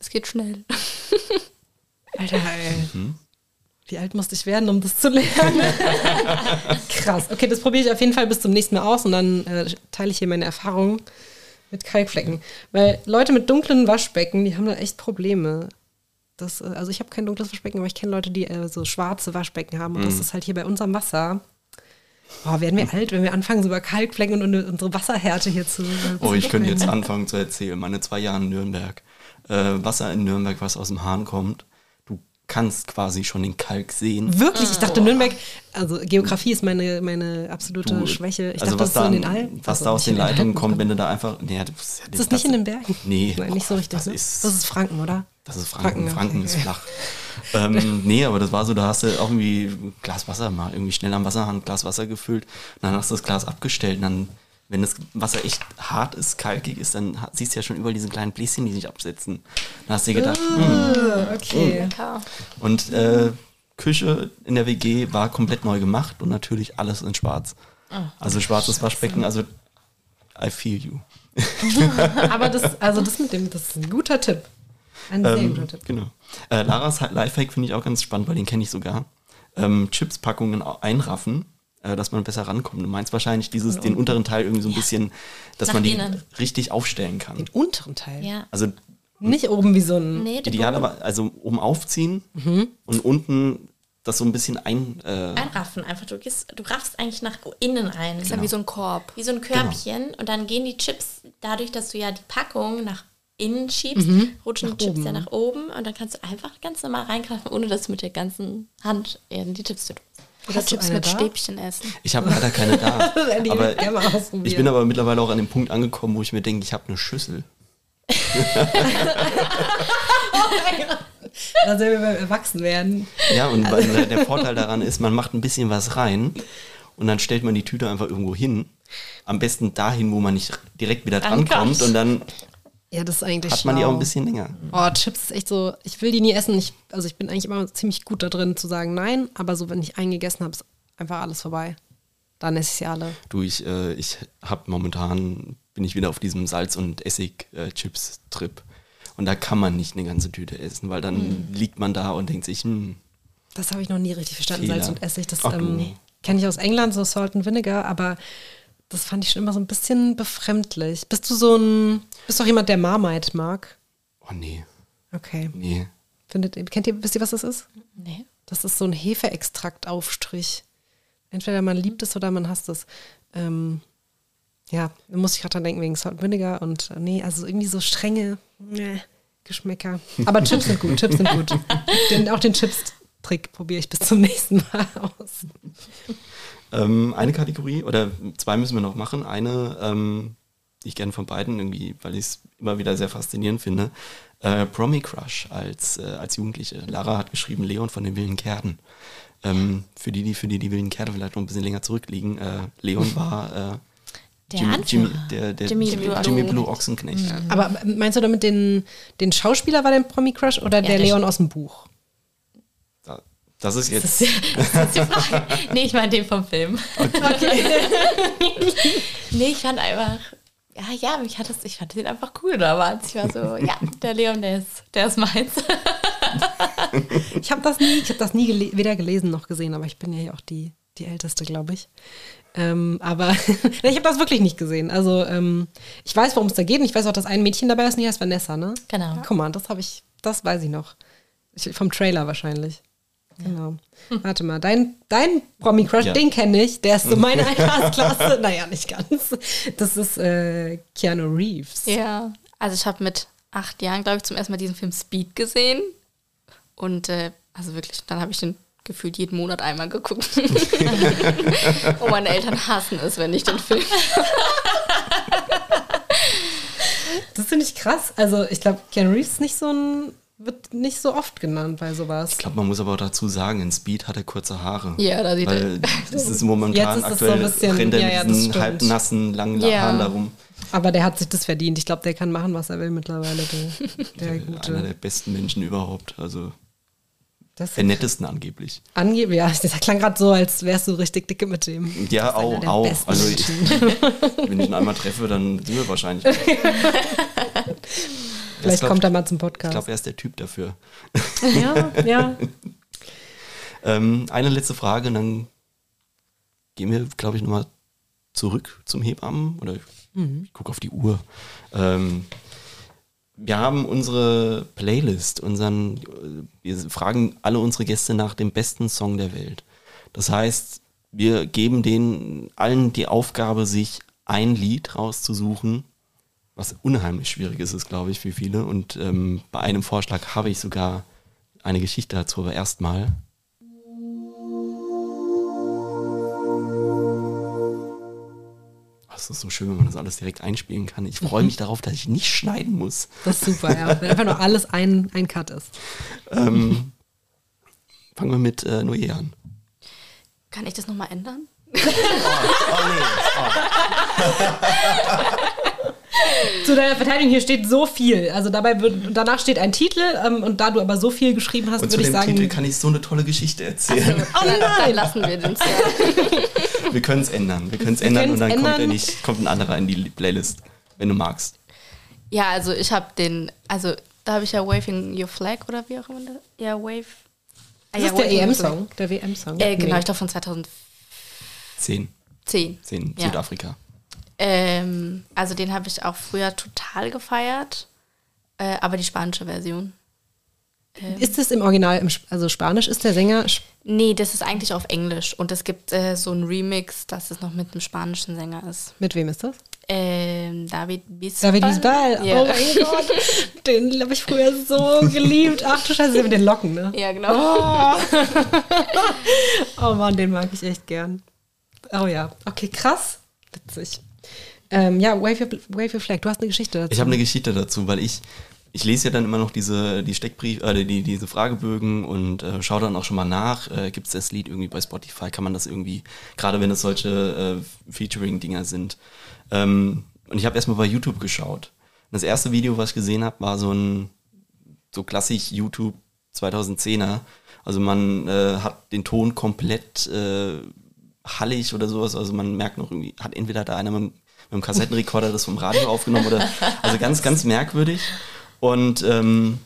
Es geht schnell. Alter, ey. Wie alt musste ich werden, um das zu lernen? Krass. Okay, das probiere ich auf jeden Fall bis zum nächsten Mal aus und dann äh, teile ich hier meine Erfahrungen mit Kalkflecken. Weil Leute mit dunklen Waschbecken, die haben da echt Probleme. Das, äh, also ich habe kein dunkles Waschbecken, aber ich kenne Leute, die äh, so schwarze Waschbecken haben. Und das ist halt hier bei unserem Wasser. Boah, werden wir alt, wenn wir anfangen, so über Kalkflecken und unsere Wasserhärte hier zu. Oh, zu ich könnte jetzt anfangen zu erzählen. Meine zwei Jahre in Nürnberg. Äh, Wasser in Nürnberg, was aus dem Hahn kommt. Du kannst quasi schon den Kalk sehen. Wirklich, ich dachte Nürnberg, also Geografie ist meine, meine absolute Du, Schwäche. Ich also dachte, was das ist so da, in den Alpen. was Also da aus den Leitungen kommt, wenn du da einfach. Nee, das ist, ja Ist das nicht in den Bergen? Nee. Nein, nicht so richtig. Das ne? ist, das ist Franken, oder? Das ist Franken. Franken, Franken, okay. ist flach. ähm, nee, aber das war so, da hast du auch irgendwie ein Glas Wasser mal irgendwie schnell am Wasserhahn ein Glas Wasser gefüllt. Dann hast du das Glas abgestellt. Und dann, wenn das Wasser echt hart ist, kalkig ist, dann siehst du ja schon überall diese kleinen Bläschen, die sich absetzen. Dann hast du dir gedacht, hm. Okay. Lecker. Und äh, Küche in der WG war komplett neu gemacht und natürlich alles in schwarz. also schwarzes Waschbecken, also I feel you. Aber das, also das mit dem, das ist ein guter Tipp. Ein sehr Ähm, guter Tipp. Genau. Äh, Laras Lifehack finde ich auch ganz spannend, weil den kenne ich sogar. Ähm, Chipspackungen einraffen, äh, dass man besser rankommt. Du meinst wahrscheinlich dieses, den unteren Teil irgendwie so ein bisschen, dass Nach man die innen. richtig aufstellen kann. Den unteren Teil. Ja. Also Nicht oben wie so ein. Nee, du idealerweise, also oben aufziehen Mhm. und unten das so ein bisschen ein, äh, einraffen einfach. Du, gehst, du raffst eigentlich nach innen rein. Ist ja wie so ein Korb. Wie so ein Körbchen. Und dann gehen die Chips, dadurch, dass du ja die Packung nach innen schiebst, rutschen Nach die Chips oben. ja nach oben. Und dann kannst du einfach ganz normal reingreifen, ohne dass du mit der ganzen Hand in die Chips zu tun. Oder Hast Chips mit da? Stäbchen essen. Ich habe leider keine da. Aber ich bin aber mittlerweile auch an dem Punkt angekommen, wo ich mir denke, ich habe eine Schüssel. Da sind wir beim Erwachsenwerden. Ja, und weil der, der Vorteil daran ist, man macht ein bisschen was rein und dann stellt man die Tüte einfach irgendwo hin. Am besten dahin, wo man nicht direkt wieder Rankommt. drankommt und dann Ja, das ist eigentlich hat man die auch ein bisschen länger. Oh, Chips ist echt so, ich will die nie essen. Ich, also ich bin eigentlich immer ziemlich gut da drin zu sagen nein, aber so, wenn ich eingegessen habe, ist einfach alles vorbei. Dann esse ich sie alle. Du, ich, äh, ich habe momentan, bin ich wieder auf diesem Salz- und Essig-Chips-Trip. Und da kann man nicht eine ganze Tüte essen, weil dann Hm. liegt man da und denkt sich, hm, Das habe ich noch nie richtig verstanden, Fehler. Salz und Essig. Das ähm, kenne ich aus England, so Salt and Vinegar, aber das fand ich schon immer so ein bisschen befremdlich. Bist du so ein, bist doch jemand, der Marmite mag? oh nee, Okay. nee. Findet, kennt ihr, wisst ihr, was das ist? Nee. Das ist so ein Hefeextraktaufstrich. Entweder man liebt es oder man hasst es. Ähm, ja, da muss ich gerade dran denken wegen Salt Vinegar und äh, nee, also irgendwie so strenge nee, Geschmäcker. Aber Chips sind gut, Chips sind gut. Den, auch den Chips-Trick probiere ich bis zum nächsten Mal aus. Ähm, eine Kategorie oder zwei müssen wir noch machen. Eine, ähm, die ich gerne von beiden irgendwie, weil ich es immer wieder sehr faszinierend finde. Äh, Promi Crush als, äh, als Jugendliche. Lara hat geschrieben Leon von den wilden Kerden. Ähm, für die, die für die die wilden Kerden vielleicht noch ein bisschen länger zurückliegen. Äh, Leon war äh, Der Jimmy. Jimmy, der, der Jimmy Jimmy, Blue Jimmy Ochsenknecht. Blue Ochsenknecht. Aber meinst du damit den, den Schauspieler war der Promi Crush oder der der Leon aus dem Buch? Da, das ist jetzt. Das ist die Frage. nee, ich meine den vom Film. nee, ich fand einfach, ja, ja, mich hat das, ich fand den einfach cool damals. Ich war so, ja, der Leon, der ist, der ist meins. Ich habe das nie, ich habe das nie gele weder gelesen noch gesehen, aber ich bin ja hier auch die, die Älteste, glaube ich. Ähm, aber ich habe das wirklich nicht gesehen. Also ähm, ich weiß, worum es da geht und ich weiß auch, dass ein Mädchen dabei ist und die heißt Vanessa, ne? Genau. Guck mal, das habe ich, das weiß ich noch. Ich, vom Trailer wahrscheinlich. Genau. Warte mal, dein, dein Promi-Crush, Ja. den kenne ich. Der ist so meine Altersklasse. naja, nicht ganz. Das ist äh, Keanu Reeves. Ja. Also ich habe mit acht Jahren, glaube ich, zum ersten Mal diesen Film Speed gesehen. Und äh, also wirklich, dann habe ich den gefühlt jeden Monat einmal geguckt. und meine Eltern hassen es, wenn ich den Film. Das finde ich krass. Also ich glaube, Keanu Reeves ist nicht so ein, wird nicht so oft genannt bei sowas. Ich glaube, man muss aber auch dazu sagen, in Speed hat er kurze Haare. Ja, da sieht Weil das ist momentan Jetzt ist es so ein aktuell, bisschen- rennt er ja, mit ja, das diesen halbnassen, langen Ja. Haaren darum. Aber der hat sich das verdient. Ich glaube, der kann machen, was er will mittlerweile. Der, der Einer gute. der besten Menschen überhaupt. Also Das Der nettesten angeblich. angeblich, ja, das klang gerade so, als wärst du richtig dicke mit dem. Ja, auch, auch. Also ich, wenn ich ihn einmal treffe, dann sind wir wahrscheinlich. Vielleicht glaub- kommt er mal zum Ich Podcast. glaube, er ist der Typ dafür. ja, ja. Ähm, eine letzte Frage, dann gehen wir, glaube ich, nochmal zurück zum Hebammen. Oder ich gucke auf die Uhr. Ähm, wir haben unsere Playlist, unseren, wir fragen alle unsere Gäste nach dem besten Song der Welt. Das heißt, wir geben denen allen die Aufgabe, sich ein Lied rauszusuchen, was unheimlich schwierig ist, ist glaube ich, für viele. Und ähm, bei einem Vorschlag habe ich sogar eine Geschichte dazu, aber erstmal Es ist so schön, wenn man das alles direkt einspielen kann. Ich freue mich darauf, dass ich nicht schneiden muss. Das ist super, ja. Wenn einfach nur alles ein, ein Cut ist. Ähm, fangen wir mit äh, Noé an. Kann ich das nochmal ändern? Zu deiner Verteidigung hier steht so viel. Also dabei wird, danach steht ein Titel ähm, und da du aber so viel geschrieben hast, würde ich dem sagen. Titel kann ich so eine tolle Geschichte erzählen. Oh dann, dann nein! lassen wir den ja. Wir können es ändern. Wir können es ändern und dann kommt, er ändern. nicht, kommt ein anderer in die Playlist, wenn du magst. Ja, also ich habe den, also da habe ich ja Waving Your Flag oder wie auch immer. Ja, Wave. Ah, Das ja, ist der EM-Song. Der WM-Song. Äh, genau, Nee. ich glaube von 2010. Zehn. Zehn. Ja. Südafrika. Ähm, also den habe ich auch früher total gefeiert, äh, aber die spanische Version. Ist es im Original, im, also Spanisch, ist der Sänger Sp- Nee, das ist eigentlich auf Englisch und es gibt äh, so ein Remix, dass es noch mit einem spanischen Sänger ist. mit wem ist das? Ähm, David Bisbal. David Bisbal. Ja. Oh mein Gott. Den habe ich früher so geliebt. Ach du Scheiße, mit den Locken, ne? Ja, genau. Oh Mann, den mag ich echt gern. Oh ja. Okay, krass. Witzig. Ähm, ja, Wave Your, Wave Your Flag. Du hast eine Geschichte dazu. Ich habe eine Geschichte dazu, weil ich, ich lese ja dann immer noch diese, die Steckbrief, äh, die, diese Fragebögen und äh, schaue dann auch schon mal nach. Äh, Gibt es das Lied irgendwie bei Spotify? Kann man das irgendwie, gerade wenn es solche äh, Featuring-Dinger sind. Ähm, und ich habe erstmal bei YouTube geschaut. Das erste Video, was ich gesehen habe, war so ein so klassisch YouTube 2010er. Also man äh, hat den Ton komplett äh, hallig oder sowas. Also man merkt noch irgendwie, hat entweder da einer mit, mit dem Kassettenrekorder das vom Radio aufgenommen oder also ganz, ganz merkwürdig. Und ähm,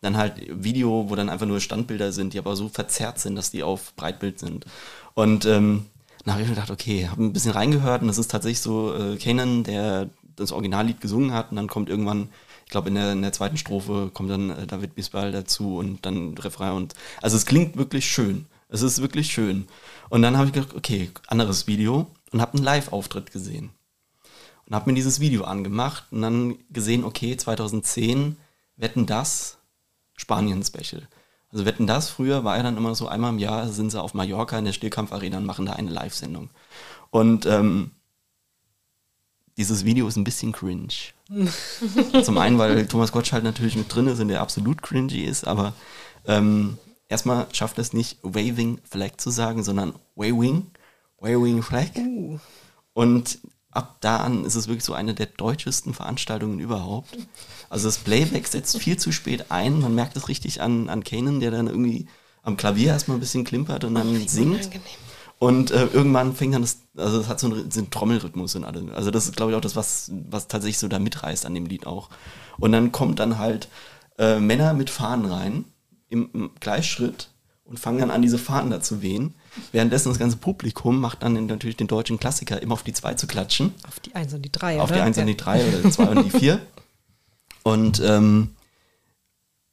dann halt Video, wo dann einfach nur Standbilder sind, die aber so verzerrt sind, dass die auf Breitbild sind. Und ähm, dann habe ich mir gedacht, okay, habe ein bisschen reingehört und das ist tatsächlich so äh, Kanan, der das Originallied gesungen hat und dann kommt irgendwann, ich glaube in der, in der zweiten Strophe kommt dann äh, David Bisbal dazu und dann Refrain und also es klingt wirklich schön. Es ist wirklich schön. Und dann habe ich gedacht, okay, anderes Video und habe einen Live-Auftritt gesehen und habe mir dieses Video angemacht und dann gesehen, okay, 2010 Wetten das Spanien Special. Also Wetten das früher war ja dann immer so einmal im Jahr sind sie auf Mallorca in der Stillkampfarena und machen da eine Live-Sendung. Und ähm, dieses Video ist ein bisschen cringe. Zum einen, weil Thomas Gottschalk natürlich mit drin ist und der absolut cringy ist, aber ähm, erstmal schafft es nicht, Waving Flag zu sagen, sondern Waving, Waving Flag. Und ab da an ist es wirklich so eine der deutschesten Veranstaltungen überhaupt. Also das Playback setzt viel zu spät ein. Man merkt es richtig an, an Kanan, der dann irgendwie am Klavier erstmal ein bisschen klimpert und dann singt. Und äh, irgendwann fängt dann das, also es hat so einen, so einen Trommelrhythmus und alle. Also das ist, glaube ich, auch das, was, was tatsächlich so da mitreißt an dem Lied auch. Und dann kommt dann halt äh, Männer mit Fahnen rein, im, im Gleichschritt und fangen dann an, diese Fahnen da zu wehen. Währenddessen das ganze Publikum macht dann natürlich den deutschen Klassiker immer auf die zwei zu klatschen. Auf die 1 und die 3, Auf oder? die 1 und Ja. die 3 oder die 2 und die 4. Und, ähm,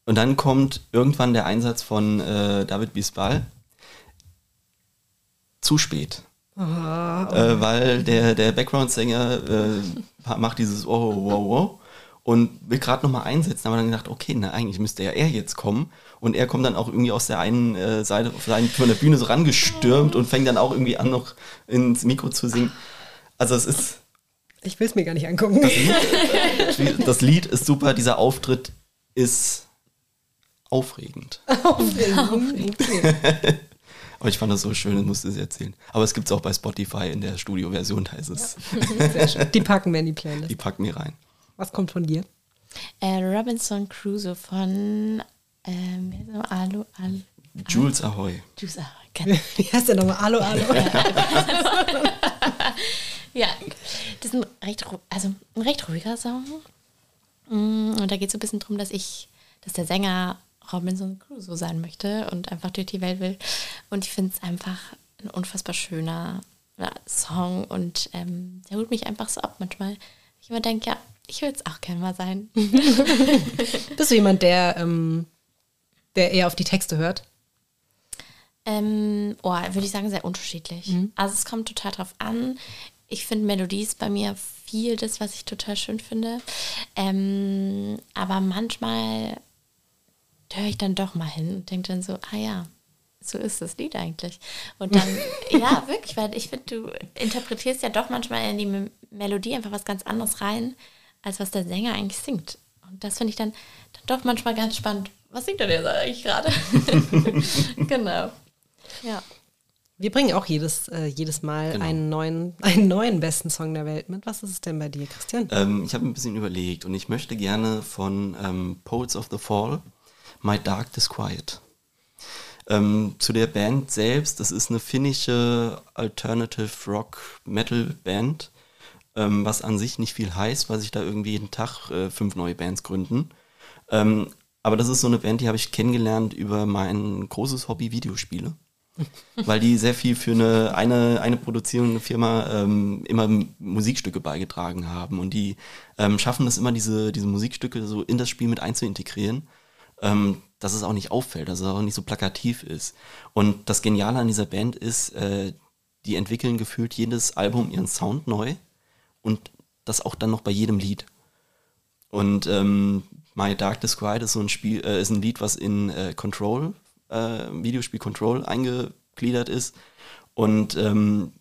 und dann kommt irgendwann der Einsatz von äh, David Bisbal. Zu spät. Ah, Äh, weil der, der Background-Sänger äh, macht dieses Oh, wow, wow und will gerade nochmal einsetzen, aber dann gedacht, okay, na, eigentlich müsste ja er jetzt kommen. Und er kommt dann auch irgendwie aus der einen äh, Seite auf der einen- von der Bühne so rangestürmt und fängt dann auch irgendwie an, noch ins Mikro zu singen. Also es ist, Ich will es mir gar nicht angucken. das Lied ist super, dieser Auftritt ist aufregend. Okay. Aber ich fand das so schön, ich musste es erzählen. Aber es gibt es auch bei Spotify in der Studioversion, da ist es. Sehr schön. Die packen wir in die Playlist. Die packen wir rein. Was kommt von dir? Äh, Robinson Crusoe von ähm? Alu, Al, Jules Ahoy. Juice Ahoy. Kenn- Wie heißt der nochmal? Hallo, hallo. Ja, das ist ein recht, also ein recht ruhiger Song. Mm, Und da geht es so ein bisschen drum, dass ich, dass der Sänger Robinson Crusoe sein möchte und einfach durch die Welt will. Und ich finde es einfach ein unfassbar schöner ja, Song und ähm, der holt mich einfach so ab manchmal. Ich immer denke, ja, ich will es auch gerne mal sein. Bist du jemand, der, ähm, der eher auf die Texte hört? Ähm, oh, würde ich sagen, sehr unterschiedlich. Also es kommt total drauf an. Ich finde Melodie ist bei mir viel das, was ich total schön finde. Ähm, aber manchmal höre ich dann doch mal hin und denke dann so, ah ja, so ist das Lied eigentlich. Und dann, ja, wirklich, weil ich finde, du interpretierst ja doch manchmal in die Melodie einfach was ganz anderes rein, als was der Sänger eigentlich singt. Und das finde ich dann, dann doch manchmal ganz spannend. Was singt er denn jetzt eigentlich gerade? genau. Ja. Wir bringen auch jedes, äh, jedes Mal Genau. einen, neuen, einen neuen besten Song der Welt mit. Was ist es denn bei dir, Christian? Ähm, ich habe ein bisschen überlegt und ich möchte gerne von ähm, Poets of the Fall My Dark Disquiet. Ähm, zu der Band selbst, das ist eine finnische Alternative Rock Metal Band, ähm, was an sich nicht viel heißt, weil sich da irgendwie jeden Tag äh, fünf neue Bands gründen. Aber das ist so eine Band, die habe ich kennengelernt über mein großes Hobby Videospiele. weil die sehr viel für eine, eine, eine produzierende Firma ähm, immer Musikstücke beigetragen haben. Und die ähm, schaffen es immer, diese, diese Musikstücke so in das Spiel mit einzuintegrieren, ähm, dass es auch nicht auffällt, dass es auch nicht so plakativ ist. Und das Geniale an dieser Band ist, äh, die entwickeln gefühlt jedes Album ihren Sound neu und das auch dann noch bei jedem Lied. Und ähm, My Dark Disquiet ist so ein Spiel, äh, ist ein Lied, was in äh, Control, äh, Videospiel Control eingegliedert ist. Und ähm,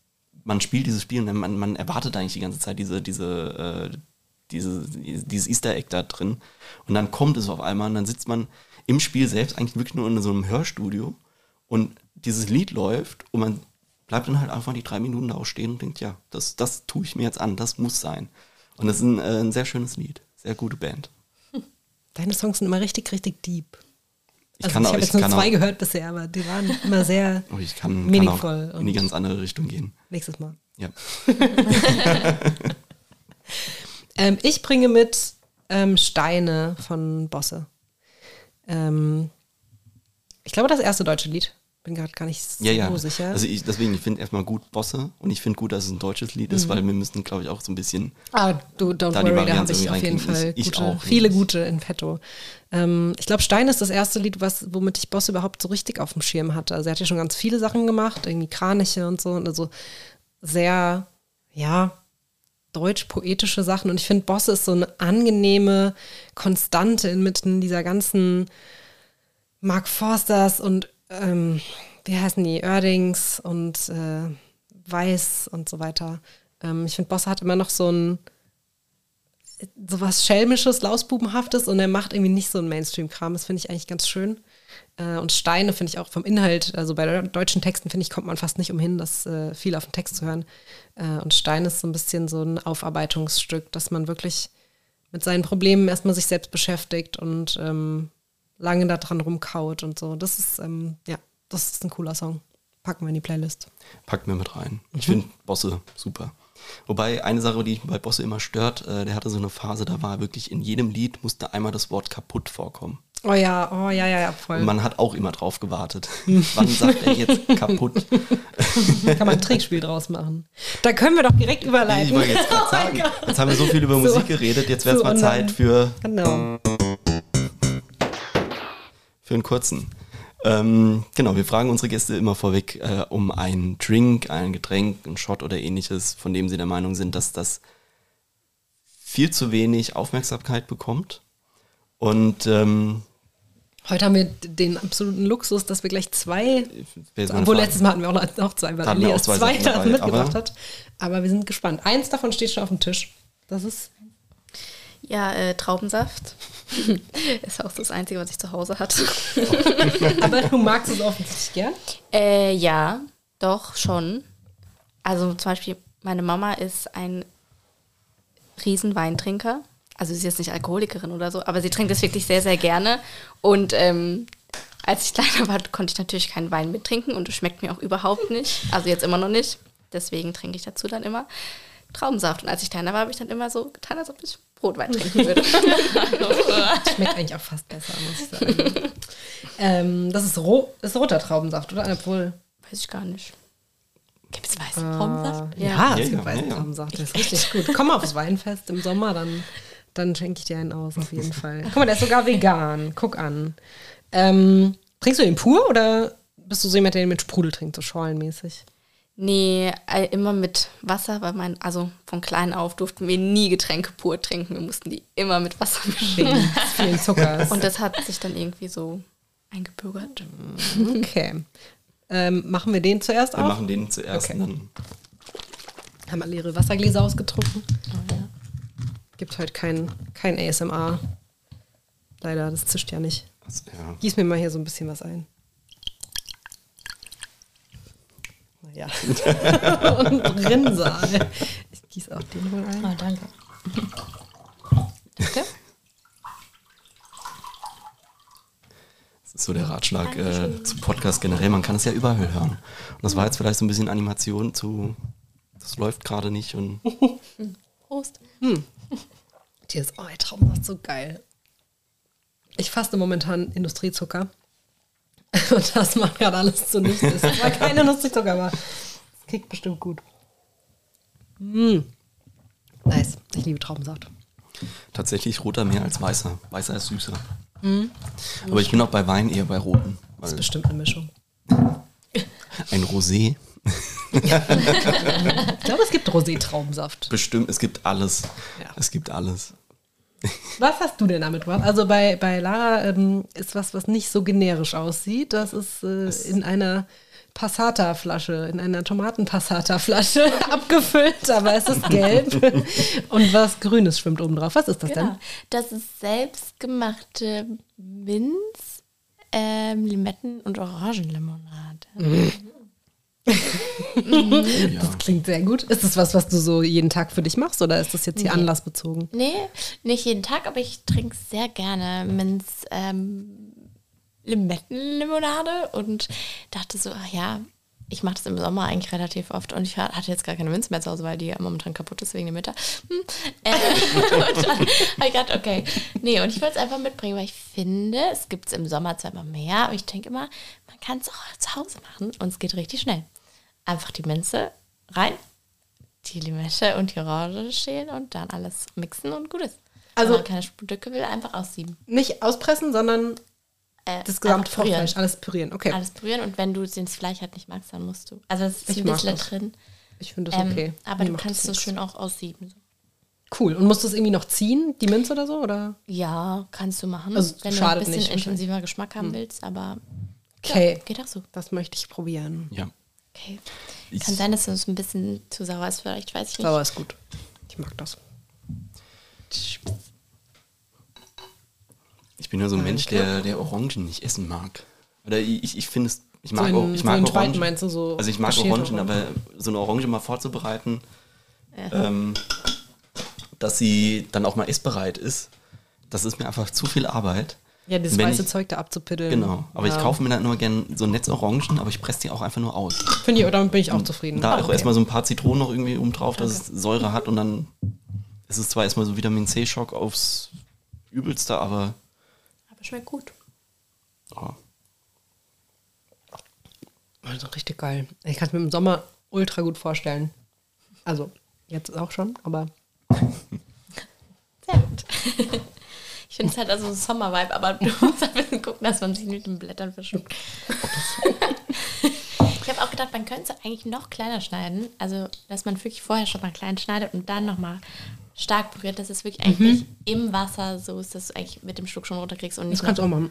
man spielt dieses Spiel und man, man erwartet eigentlich die ganze Zeit diese, diese, äh, diese, dieses Easter Egg da drin. Und dann kommt es auf einmal und dann sitzt man im Spiel selbst eigentlich wirklich nur in so einem Hörstudio und dieses Lied läuft und man bleibt dann halt einfach die drei Minuten da auch stehen und denkt, ja, das, das tue ich mir jetzt an, das muss sein. Und das ist ein, äh, ein sehr schönes Lied, sehr gute Band. Deine Songs sind immer richtig, richtig deep. Ich Also kann ich habe jetzt nur kann zwei auch, gehört bisher, aber die waren immer sehr oh, ich kann, kann meaningful auch in die ganz andere Richtung gehen. nächstes Mal. Ja. Ähm, ich bringe mit ähm, Steine von Bosse. Ähm, ich glaube, das erste deutsche Lied. Bin gerade gar nicht so Ja, ja. sicher. Also ich, deswegen, ich finde erstmal gut Bosse und ich finde gut, dass es ein deutsches Lied Mhm. ist, weil wir müssen, glaube ich, auch so ein bisschen Ah, du, don't Da worry, da habe ich auf jeden. Fall Ich- ich gute, auch. viele gute in petto. Ähm, ich glaube, Stein ist das erste Lied, was, womit ich Boss überhaupt so richtig auf dem Schirm hatte. Also er hat ja schon ganz viele Sachen gemacht, irgendwie Kraniche und so, und also sehr, ja, deutsch-poetische Sachen. Und ich finde, Bosse ist so eine angenehme Konstante inmitten dieser ganzen Mark Forsters und ähm, wie heißen die, Oerdings und äh, Weiß und so weiter. Ähm, ich finde, Bosse hat immer noch so ein sowas Schelmisches, Lausbubenhaftes und er macht irgendwie nicht so einen Mainstream-Kram. Das finde ich eigentlich ganz schön. Äh, und Steine finde ich auch vom Inhalt, also bei de- deutschen Texten, finde ich, kommt man fast nicht umhin, das äh, viel auf den Text zu hören. Äh, und Stein ist so ein bisschen so ein Aufarbeitungsstück, dass man wirklich mit seinen Problemen erstmal sich selbst beschäftigt und ähm, lange daran rumkaut und so. Das ist, ähm, ja, das ist ein cooler Song. Packen wir in die Playlist. Packt mir mit rein. Mhm. Ich finde Bosse super. Wobei eine Sache, die mich bei Bosse immer stört, äh, der hatte so eine Phase, da war wirklich in jedem Lied musste einmal das Wort kaputt vorkommen. Oh ja, oh ja, ja, ja, voll. Und man hat auch immer drauf gewartet. Wann sagt er jetzt kaputt? Kann man ein Trickspiel draus machen. Da können wir doch direkt überleiten. Ich wollte jetzt gerade sagen, jetzt haben wir so viel über So- Musik geredet, jetzt wäre es so mal Zeit für, Genau. Für einen kurzen. Ähm, genau, wir fragen unsere Gäste immer vorweg äh, um einen Drink, ein Getränk, einen Shot oder ähnliches, von dem sie der Meinung sind, dass das viel zu wenig Aufmerksamkeit bekommt. Und ähm, Heute haben wir den absoluten Luxus, dass wir gleich zwei, meine obwohl letztes Mal hatten wir auch noch, zwei, weil Elias zwei zwei dabei, mitgebracht aber- hat. Aber wir sind gespannt. Eins davon steht schon auf dem Tisch. Das ist, Ja, äh, Traubensaft. ist auch das Einzige, was ich zu Hause hatte. aber du magst es offensichtlich gern. Äh, ja, doch, schon. Also zum Beispiel, meine Mama ist ein Riesenweintrinker. Also sie ist jetzt nicht Alkoholikerin oder so, aber sie trinkt es wirklich sehr, sehr gerne. Und ähm, Als ich kleiner war, konnte ich natürlich keinen Wein mittrinken und es schmeckt mir auch überhaupt nicht. Also jetzt immer noch nicht. Deswegen trinke ich dazu dann immer Traubensaft. Und als ich kleiner war, habe ich dann immer so getan, als ob ich Brotwein trinken würde. Schmeckt eigentlich auch fast besser, muss ich sagen. ähm, das ist, roh, ist roter Traubensaft, oder? Obwohl. Weiß ich gar nicht. Gibt es weißen Traubensaft? Ja, Ja, es gibt weißen. Traubensaft. Das ist richtig gut. Komm mal aufs Weinfest im Sommer, dann, dann schenke ich dir einen aus, auf jeden Fall. Guck mal, der ist sogar vegan. Guck an. Ähm, trinkst du den pur oder bist du so jemand, der den mit Sprudel trinkt, so schorlenmäßig? Nee, äh, immer mit Wasser, weil mein, also von klein auf durften wir nie Getränke pur trinken. Wir mussten die immer mit Wasser mischen. Vielen Zuckers. Und das hat sich dann irgendwie so eingebürgert. Okay. Ähm, machen wir den zuerst Wir auf? machen den zuerst Okay. dann. Haben alle ihre Wassergläser ausgetrunken. Gibt heute kein, kein ASMR. Leider, das zischt ja nicht. Also, ja. Gieß mir mal hier so ein bisschen was ein. Naja. Und Rinnsal. Ich gieß auch den wohl ein. Oh, danke. Danke. Das ist so der Ratschlag äh, zum Podcast generell. Man kann es ja überall hören. Und das war jetzt vielleicht so ein bisschen Animation zu. Das läuft gerade nicht und Prost. Cheers. Oh, der Traubensaft ist so geil. Ich faste momentan Industriezucker. Und das macht gerade alles zunichte. Es war kein Industriezucker, aber es kickt bestimmt gut. Mm. Nice. Ich liebe Traubensaft. tatsächlich roter mehr als weißer. Weißer ist süßer. Aber ich bin auch bei Wein eher bei roten. Das ist bestimmt eine Mischung. ein Rosé, Ich glaube, es gibt Rosé-Traubensaft. bestimmt, es gibt alles. Ja. Es gibt alles. Was hast du denn damit gemacht? Also bei, bei Lara ähm, ist was, was nicht so generisch aussieht. Das ist äh, in einer Passata-Flasche, in einer Tomaten-Passata-Flasche abgefüllt, aber es ist gelb. Und was Grünes schwimmt oben drauf. Was ist das Genau. Das ist selbstgemachte Minz, ähm, Limetten und Orangenlimonade. denn? Das klingt sehr gut. Ist das was, was du so jeden Tag für dich machst oder ist das jetzt hier Nee. anlassbezogen? Nee, nicht jeden Tag, aber ich trinke sehr gerne Minz ähm, Limettenlimonade und dachte so, ach ja, ich mache das im Sommer eigentlich relativ oft und ich hatte jetzt gar keine Minz mehr zu Hause, weil die momentan kaputt ist wegen dem Winter. Hm. Äh, und dann habe ich gedacht, okay, nee, und ich wollte es einfach mitbringen, weil ich finde, es gibt es im Sommer zwar immer mehr, aber ich denke immer, man kann es auch zu Hause machen und es geht richtig schnell. Einfach die Minze rein, die Limette und die Orange schälen und dann alles mixen und gut ist. Also- Wenn man keine Stücke will, einfach aussieben. Nicht auspressen, sondern Äh, das gesamte. Fruchtfleisch, alles pürieren. Okay, Alles pürieren und wenn du das Fleisch halt nicht magst, dann musst du. Also es ist Ich ein bisschen drin. ich finde das Ähm, okay. Aber Mir du kannst das es schön auch aussieben. So. Cool. Und musst du es irgendwie noch ziehen, die Minze oder so? Oder? Ja, kannst du machen, Also, wenn du ein bisschen intensiver Geschmack haben willst, aber Okay. ja, geht auch so. Das möchte ich probieren. Ja. Okay. Ich- Kann sein, dass es ein bisschen zu sauer ist, vielleicht, weiß ich nicht. Sauer ist gut. Ich mag das. Ich bin ja so ein Mensch, der, der Orangen nicht essen mag. Oder ich, ich finde es, ich mag, So in- ich so mag Spalten Orangen. meinst du, so also ich mag Orangen, Orangen? aber so eine Orange mal vorzubereiten, ähm, dass sie dann auch mal essbereit ist, das ist mir einfach zu viel Arbeit. Ja, das weiße ich- Zeug da abzupiddeln. Genau, aber ja. ich kaufe mir dann immer gerne so Netzorangen, aber ich presse die auch einfach nur aus. Finde ich, damit bin ich auch zufrieden. Da Ah, auch okay. erstmal so ein paar Zitronen noch irgendwie oben drauf, dass es Säure hat und dann ist es zwar erstmal so Vitamin C-Schock aufs Übelste, aber Aber schmeckt gut. oh, Also richtig geil. Ich kann es mir im Sommer ultra gut vorstellen. Also, jetzt auch schon, aber Sehr gut. Ich finde es halt also so Sommer-Vibe, aber du musst ein bisschen gucken, dass man sich nicht mit den Blättern verschluckt. ich habe auch gedacht, man könnte es eigentlich noch kleiner schneiden. Also, dass man wirklich vorher schon mal klein schneidet und dann nochmal stark püriert, dass es wirklich eigentlich im Wasser so ist, dass du eigentlich mit dem Schluck schon runterkriegst und nicht das kannst du auch machen.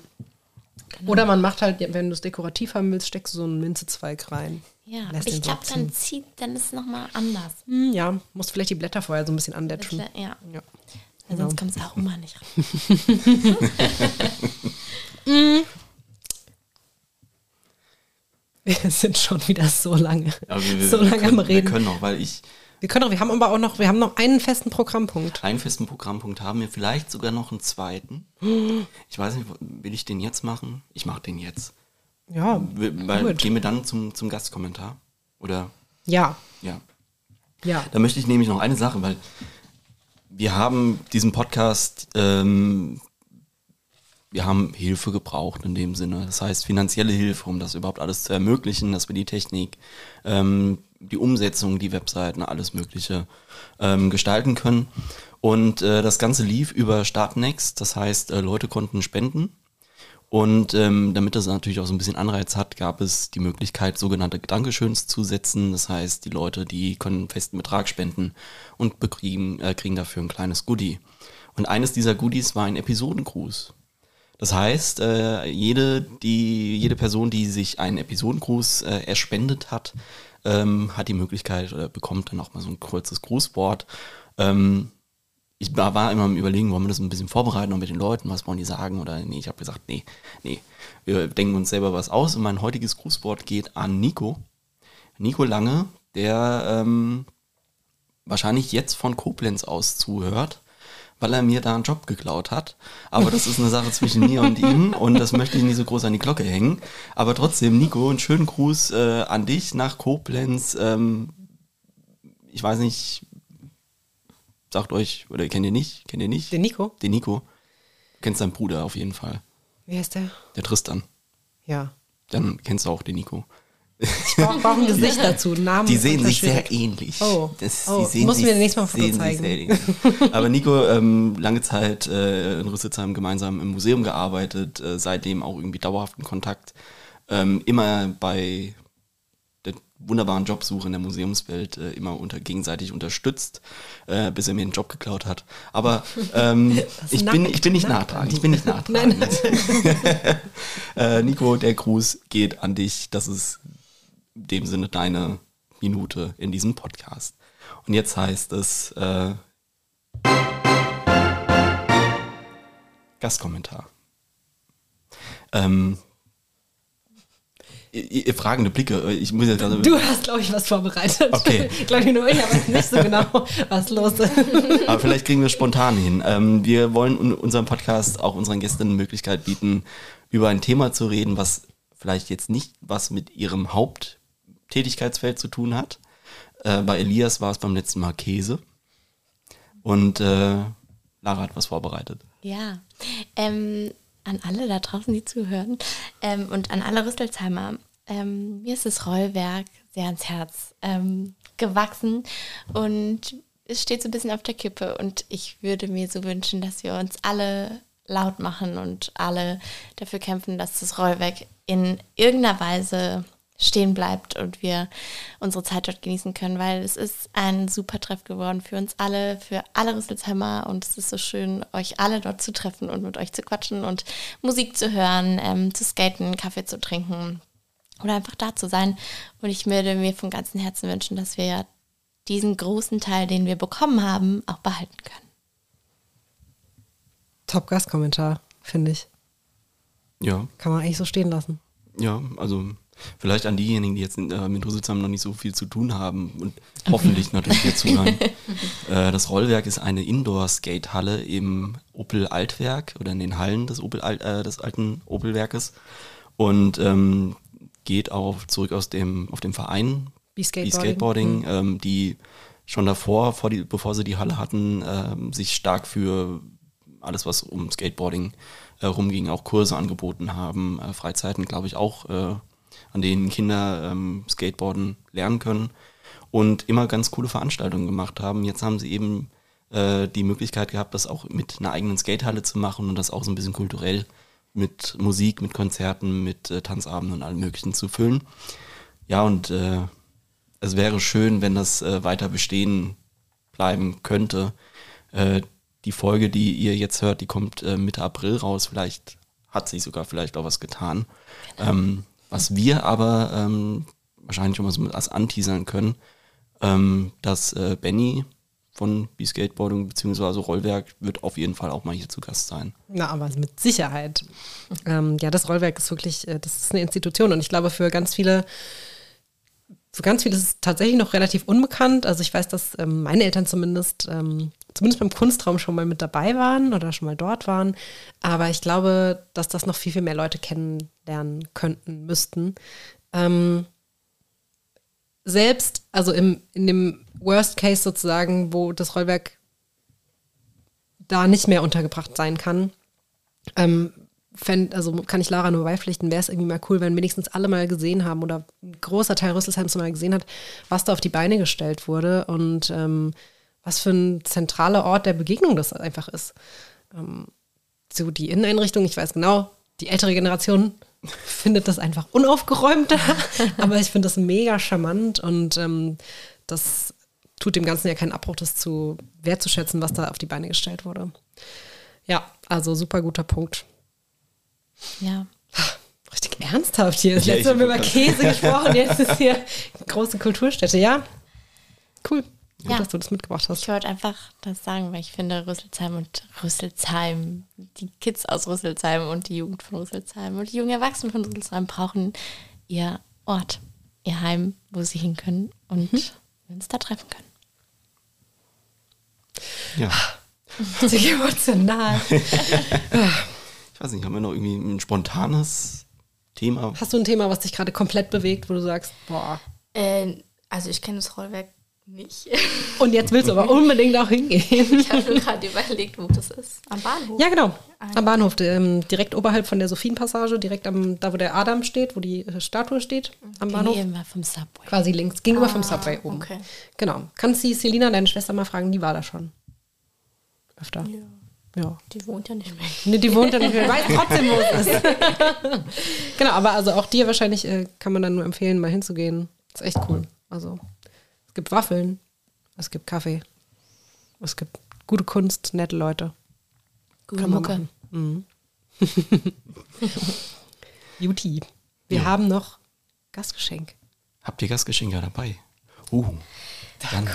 Oder man macht halt, wenn du es dekorativ haben willst, steckst du so einen Minzezweig rein. Ja, aber ich glaube, dann zieht, dann ist es nochmal anders. Hm, ja, musst vielleicht die Blätter vorher so ein bisschen andetschen. Ja, Ja. Weil sonst kommt das Aroma nicht rein. Wir sind schon wieder so lange, wir, wir, so wir lange können, am Reden. Wir können noch, weil ich Wir können auch, wir haben aber auch noch, wir haben noch einen festen Programmpunkt. Einen festen Programmpunkt haben wir, vielleicht sogar noch einen zweiten. Ich weiß nicht, will ich den jetzt machen? Ich mache den jetzt. Ja, Will- Weil, gut. gehen wir dann zum, zum Gastkommentar? Oder, Ja, ja. ja. Da möchte ich nämlich noch eine Sache, weil wir haben diesen Podcast, ähm, wir haben Hilfe gebraucht in dem Sinne. Das heißt finanzielle Hilfe, um das überhaupt alles zu ermöglichen, dass wir die Technik, ähm, die Umsetzung, die Webseiten, alles Mögliche ähm, gestalten können. Und äh, das Ganze lief über Startnext, das heißt, äh, Leute konnten spenden. Und ähm, damit das natürlich auch so ein bisschen Anreiz hat, gab es die Möglichkeit, sogenannte Dankeschöns zu setzen. Das heißt, die Leute, die können einen festen Betrag spenden und bekriegen, äh, kriegen dafür ein kleines Goodie. Und eines dieser Goodies war ein Episodengruß. Das heißt, äh, jede, die, jede Person, die sich einen Episodengruß äh, erspendet hat, ähm, hat die Möglichkeit oder bekommt dann auch mal so ein kurzes Grußwort. Ähm, ich war, immer am überlegen, wollen wir das ein bisschen vorbereiten und mit den Leuten, was wollen die sagen oder nee, ich habe gesagt, nee, nee, wir denken uns selber was aus und mein heutiges Grußwort geht an Nico. Nico Lange, der ähm, wahrscheinlich jetzt von Koblenz aus zuhört, weil er mir da einen Job geklaut hat. Aber das ist eine Sache zwischen mir und ihm und das möchte ich nicht so groß an die Glocke hängen. Aber trotzdem, Nico, einen schönen Gruß äh, an dich nach Koblenz. Ähm, ich weiß nicht, sagt euch, oder kennt ihr nicht? Kennt ihr nicht? Den Nico? Den Nico. Du kennst deinen Bruder auf jeden Fall. Wie heißt der? Der Tristan. Ja. Dann kennst du auch den Nico. Ich brauche brauch ein Gesicht dazu, Namen. Die sehen sich sehr ähnlich. Oh. Das, Oh, die muss mir nächstes Mal ein Foto zeigen. Aber Nico, ähm, lange Zeit äh, in Rüsselsheim gemeinsam im Museum gearbeitet, äh, seitdem auch irgendwie dauerhaften Kontakt. Ähm, immer bei wunderbaren Jobsuche in der Museumswelt äh, immer unter gegenseitig unterstützt, äh, bis er mir einen Job geklaut hat. Aber ähm, ich, bin, nackt, ich bin nicht nackt nachtragend. Ich bin nicht nachtragend. Äh, Nico, der Gruß geht an dich. Das ist in dem Sinne deine Minute in diesem Podcast. Und jetzt heißt es äh, Gastkommentar. Ähm, fragende Blicke. Ich muss jetzt gerade. Du hast, glaube ich, was vorbereitet. Okay. glaube ich nur, ich weiß nicht so genau, was los ist. Aber vielleicht kriegen wir es spontan hin. Ähm, wir wollen in unserem Podcast auch unseren Gästen eine Möglichkeit bieten, über ein Thema zu reden, was vielleicht jetzt nicht was mit ihrem Haupttätigkeitsfeld zu tun hat. Äh, bei Elias war es beim letzten Mal Käse. Und äh, Lara hat was vorbereitet. Ja, ähm, an alle da draußen, die zuhören ähm, und an alle Rüsselsheimer. Ähm, mir ist das Rollwerk sehr ans Herz ähm, gewachsen und es steht so ein bisschen auf der Kippe und ich würde mir so wünschen, dass wir uns alle laut machen und alle dafür kämpfen, dass das Rollwerk in irgendeiner Weise stehen bleibt und wir unsere Zeit dort genießen können, weil es ist ein super Treff geworden für uns alle, für alle Rüsselsheimer und es ist so schön, euch alle dort zu treffen und mit euch zu quatschen und Musik zu hören, ähm, zu skaten, Kaffee zu trinken oder einfach da zu sein. Und ich würde mir von ganzem Herzen wünschen, dass wir diesen großen Teil, den wir bekommen haben, auch behalten können. Top-Gastkommentar, finde ich. Ja, Kann man eigentlich so stehen lassen. ja, also vielleicht an diejenigen, die jetzt äh, mit Rüsselsheim noch nicht so viel zu tun haben und hoffentlich natürlich hier zuhören. äh, das Rollwerk ist eine Indoor-Skate-Halle im Opel Altwerk oder in den Hallen des, Opel, Alt- äh, des alten Opel-Werkes und ähm, geht auch zurück aus dem, auf dem Verein die Skateboarding. Skateboarding, ähm, die schon davor, vor die, bevor sie die Halle hatten, ähm, sich stark für alles, was um Skateboarding äh, rumging, auch Kurse angeboten haben, äh, Freizeiten, glaube ich, auch, äh, an denen Kinder ähm, Skateboarden lernen können und immer ganz coole Veranstaltungen gemacht haben. Jetzt haben sie eben äh, die Möglichkeit gehabt, das auch mit einer eigenen Skatehalle zu machen und das auch so ein bisschen kulturell mit Musik, mit Konzerten, mit äh, Tanzabenden und allem Möglichen zu füllen. Ja, und äh, es wäre schön, wenn das äh, weiter bestehen bleiben könnte. Äh, die Folge, die ihr jetzt hört, die kommt äh, Mitte April raus. Vielleicht hat sich sogar vielleicht auch was getan. Ähm, was wir aber ähm, wahrscheinlich schon mal so als anteasern können, ähm, dass äh, Benny von B-Skateboarding bzw. Rollwerk wird auf jeden Fall auch mal hier zu Gast sein. Na, aber mit Sicherheit. Ähm, ja, das Rollwerk ist wirklich, äh, das ist eine Institution und ich glaube für ganz viele so ganz viel ist tatsächlich noch relativ unbekannt. Also ich weiß, dass ähm, meine Eltern zumindest, ähm, zumindest beim Kunstraum schon mal mit dabei waren oder schon mal dort waren. Aber ich glaube, dass das noch viel, viel mehr Leute kennenlernen könnten, müssten. Ähm, selbst, also im, in dem Worst Case sozusagen, wo das Rollwerk da nicht mehr untergebracht sein kann, ähm, fänd, also kann ich Lara nur beipflichten, wäre es irgendwie mal cool, wenn wenigstens alle mal gesehen haben oder ein großer Teil Rüsselsheims mal gesehen hat, was da auf die Beine gestellt wurde und ähm, was für ein zentraler Ort der Begegnung das einfach ist. Ähm, so die Inneneinrichtung, ich weiß genau, die ältere Generation findet das einfach unaufgeräumter, aber ich finde das mega charmant und ähm, das tut dem Ganzen ja keinen Abbruch, das zu wertzuschätzen, was da auf die Beine gestellt wurde. Ja, also super guter Punkt. Ja. Richtig ernsthaft hier. Das Ja, letzte Mal haben wir ich- über Käse gesprochen, jetzt ist hier große Kulturstätte. Ja, cool. Gut, Ja. dass du das mitgebracht hast. Ich wollte einfach das sagen, weil ich finde, Rüsselsheim und Rüsselsheim, die Kids aus Rüsselsheim und die Jugend von Rüsselsheim und die jungen Erwachsenen von Rüsselsheim brauchen ihr Ort, ihr Heim, wo sie hin können und Mhm. uns da treffen können. Ja. Richtig emotional. Ich weiß nicht, haben wir noch irgendwie ein spontanes Thema? Hast du ein Thema, was dich gerade komplett bewegt, wo du sagst, boah, Äh, also ich kenne das Rollwerk nicht. und jetzt willst du aber unbedingt auch hingehen? Ich habe nur gerade überlegt, wo das ist. Am Bahnhof. Ja, genau. Am Bahnhof, ähm, direkt oberhalb von der Sophienpassage, direkt am, da wo der Adam steht, wo die äh, Statue steht, am Bahnhof. Gegenüber vom Subway. Quasi links, gegenüber vom Subway oben. okay. Genau. Kannst die Selina, deine Schwester, mal fragen, die war da schon. Öfter. Ja. Die wohnt ja nicht mehr. Nee, die wohnt ja nicht mehr, weiß trotzdem, wo es ist. genau, aber also auch dir wahrscheinlich äh, kann man dann nur empfehlen, mal hinzugehen. Ist echt cool. Also, es gibt Waffeln, es gibt Kaffee, es gibt gute Kunst, nette Leute. Gute Mucke. Mhm. Juti. Wir haben noch Gastgeschenk. Habt ihr Gastgeschenke dabei? Uh. Dann,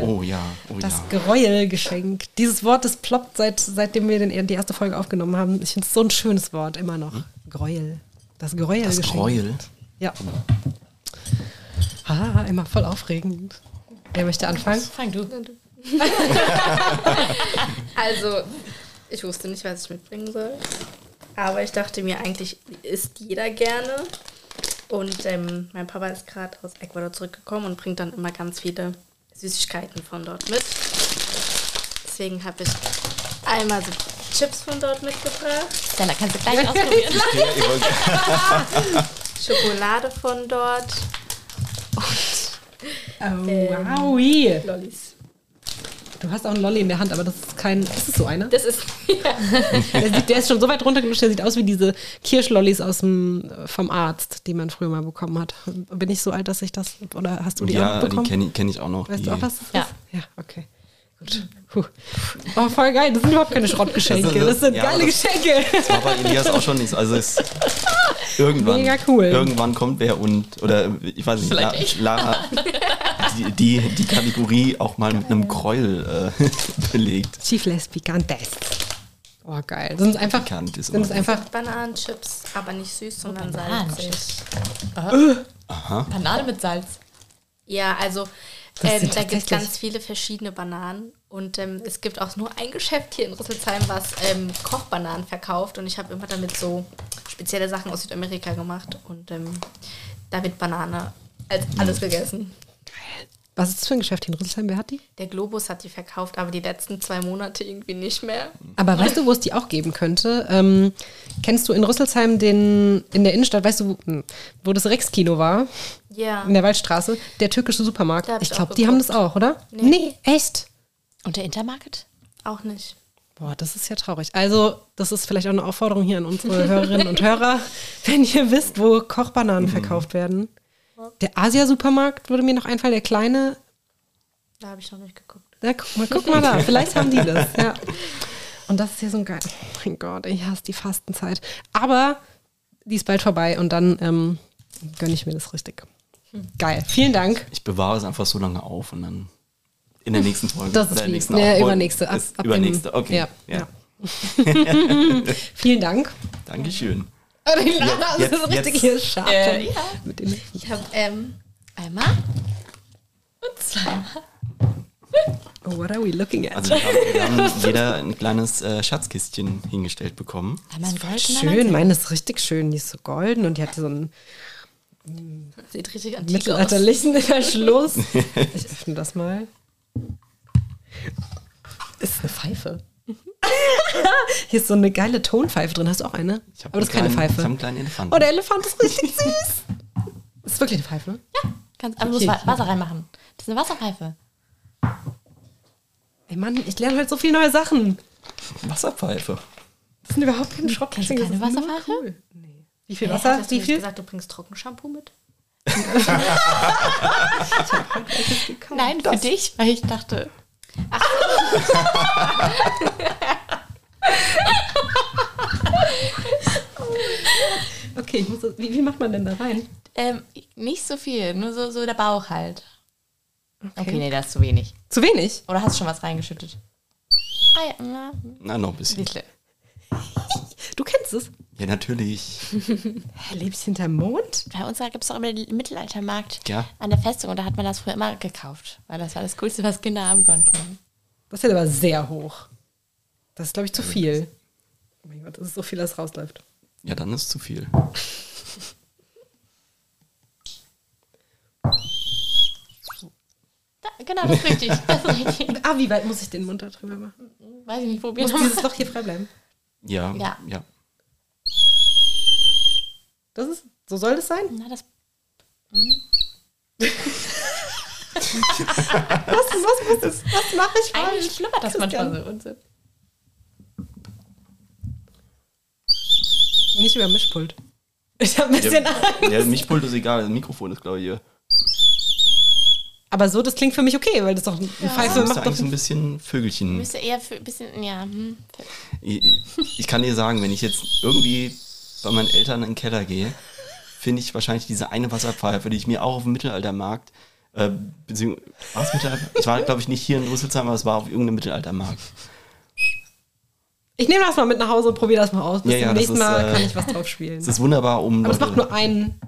oh, oh ja, oh Das ja. Gräuelgeschenk. Dieses Wort, das ploppt, seit, seitdem wir den, die erste Folge aufgenommen haben. Ich finde es so ein schönes Wort, immer noch. Gräuel. Das Das Gräuelgeschenk. Gräuel. Ja. Ah, immer voll aufregend. Wer möchte anfangen? Fang du. Also, ich wusste nicht, was ich mitbringen soll. Aber ich dachte mir, eigentlich isst jeder gerne. Und ähm, mein Papa ist gerade aus Ecuador zurückgekommen und bringt dann immer ganz viele Süßigkeiten von dort mit. Deswegen habe ich einmal so Chips von dort mitgebracht, Stella, kannst du gleich ausprobieren. Schokolade von dort, Oh, Ähm. wowi. Lollis. Du hast auch einen Lolli in der Hand, aber das ist kein. Ist es so einer? Das ist Der, sieht, der ist schon so weit runtergelutscht, der sieht aus wie diese Kirschlollis aus dem, vom Arzt, die man früher mal bekommen hat. Bin ich so alt, dass ich das. Oder hast du die ja, auch die bekommen? kenne ich, kenn ich auch noch. Weißt die, du auch, was das Ja. ist? Ja, okay. Gut. Puh. Oh, voll geil. Das sind überhaupt keine Schrottgeschenke. Das sind Ja, geile das- Geschenke. Das war bei Elias auch schon nicht so. Also es irgendwann, Mega cool. irgendwann kommt wer und, oder ich weiß nicht, La. Lara die, die, die Kategorie auch mal mit einem Gräuel äh, belegt. Chifles Picantes. Oh, geil. Das sind einfach. Pikant ist Sind es einfach. Bananenchips, aber nicht süß, sondern salzig. Banane mit Salz. Ja, also ähm, da gibt es ganz viele verschiedene Bananen und ähm, es gibt auch nur ein Geschäft hier in Rüsselsheim, was ähm, Kochbananen verkauft und ich habe immer damit so spezielle Sachen aus Südamerika gemacht und ähm, da wird Banane als alles gegessen. Was ist das für ein Geschäft hier in Rüsselsheim? Wer hat die? Der Globus hat die verkauft, aber die letzten zwei Monate irgendwie nicht mehr. Aber weißt du, wo es die auch geben könnte? Ähm, kennst du in Rüsselsheim den, in der Innenstadt, weißt du, wo, hm, wo das Rex-Kino war? Ja. In der Waldstraße? Der türkische Supermarkt. Ich glaube, die haben das auch, oder? Nee. echt? Und der Intermarket? Auch nicht. Boah, das ist ja traurig. Also, das ist vielleicht auch eine Aufforderung hier an unsere Hörerinnen und Hörer. Wenn ihr wisst, wo Kochbananen verkauft werden. Der Asia-Supermarkt würde mir noch einfallen, der kleine. Da habe ich noch nicht geguckt. Ja, guck mal, guck mal da. Vielleicht haben die das. Ja. Und das ist hier so ein geil. Oh mein Gott, ich hasse die Fastenzeit. Aber die ist bald vorbei und dann ähm, gönne ich mir das richtig. Geil. Vielen Dank. Ich bewahre es einfach so lange auf und dann in der nächsten Folge. Das ist lieb. nächsten Ja, Aufbau- übernächste. Ab, ist ab übernächste, okay. Ja, Ja. ja. Vielen Dank. Dankeschön. Die Lara jetzt- ist richtig jetzt- hier scharf. Äh, Ich habe ähm, Einmal und zweimal. Oh, what are we looking at? Also wir haben, wir haben jeder ein kleines äh, Schatzkistchen hingestellt bekommen. Einmal ein Gold und schön, ein meine ist richtig schön. Die ist so golden und die hat so einen Sieht richtig antik aus. mittelalterlichen Verschluss. Ich öffne das mal. Ist eine Pfeife. Hier ist so eine geile Tonpfeife drin. Hast du auch eine? Aber das ist keine kleinen- Pfeife. Ich habe einen kleinen Elefanten. Oh, der Elefant ist richtig süß. Das ist wirklich eine Pfeife, ne? Ganz, aber du Okay. musst Wa- Wasser reinmachen. Das ist eine Wasserpfeife. Ey Mann, ich lerne heute so viele neue Sachen. Wasserpfeife. Das sind überhaupt keine Schrott. Kennst du keine Wasserpfeife? Cool. Nee. Wie viel Wasser? Hast du Wie nicht viel? gesagt, du bringst Trockenshampoo mit? Nein, für dich, weil ich dachte, Okay, ich muss das, wie viel macht man denn da rein? ähm, nicht so viel, nur so, so der Bauch halt. Okay. nee, das ist zu wenig. Zu wenig? Oder hast du schon was reingeschüttet? Ah ja, na, Na, noch ein bisschen. bisschen. Du kennst es. Ja, natürlich. Lebst hinterm Mond? Bei uns gibt es doch immer den Mittelaltermarkt Ja. an der Festung und da hat man das früher immer gekauft, weil das war das Coolste, was Kinder haben konnten. Das ist aber sehr hoch. Das ist, glaube ich, zu viel. Oh mein Gott, das ist so viel, dass rausläuft. Ja, dann ist zu viel. Da, genau, das ist richtig. Das ist richtig. Ah, wie weit muss ich den Mund da drüber machen? Weiß ich nicht, probier Muss dieses Loch hier frei bleiben? Ja, Ja. ja. Das ist, so soll das sein? Na, das Was, was, was, was mache ich eigentlich falsch? schlummert das Christian. manchmal so. Und so. Nicht über Mischpult. Ich habe ein bisschen Ja, Angst. ja, Mischpult ist egal. Das Mikrofon ist, glaube ich, hier. Aber so, das klingt für mich okay, weil das doch eine Das Pfeife macht doch eigentlich so ein bisschen Vögelchen. Müsste eher für ein bisschen, ja. Hm. Ich, ich kann dir sagen, wenn ich jetzt irgendwie bei meinen Eltern in den Keller gehe, finde ich wahrscheinlich diese eine Wasserpfeife, die ich mir auch auf dem Mittelaltermarkt, äh, beziehungsweise, was Mittelalter? Ich war, glaube ich, nicht hier in Rüsselsheim, aber es war auf irgendeinem Mittelaltermarkt. Ich nehme das mal mit nach Hause und probiere das mal aus. Bis Ja, ja, zum das nächsten ist, Mal äh, kann ich was drauf spielen. Es ist wunderbar, um. Aber es macht nur einen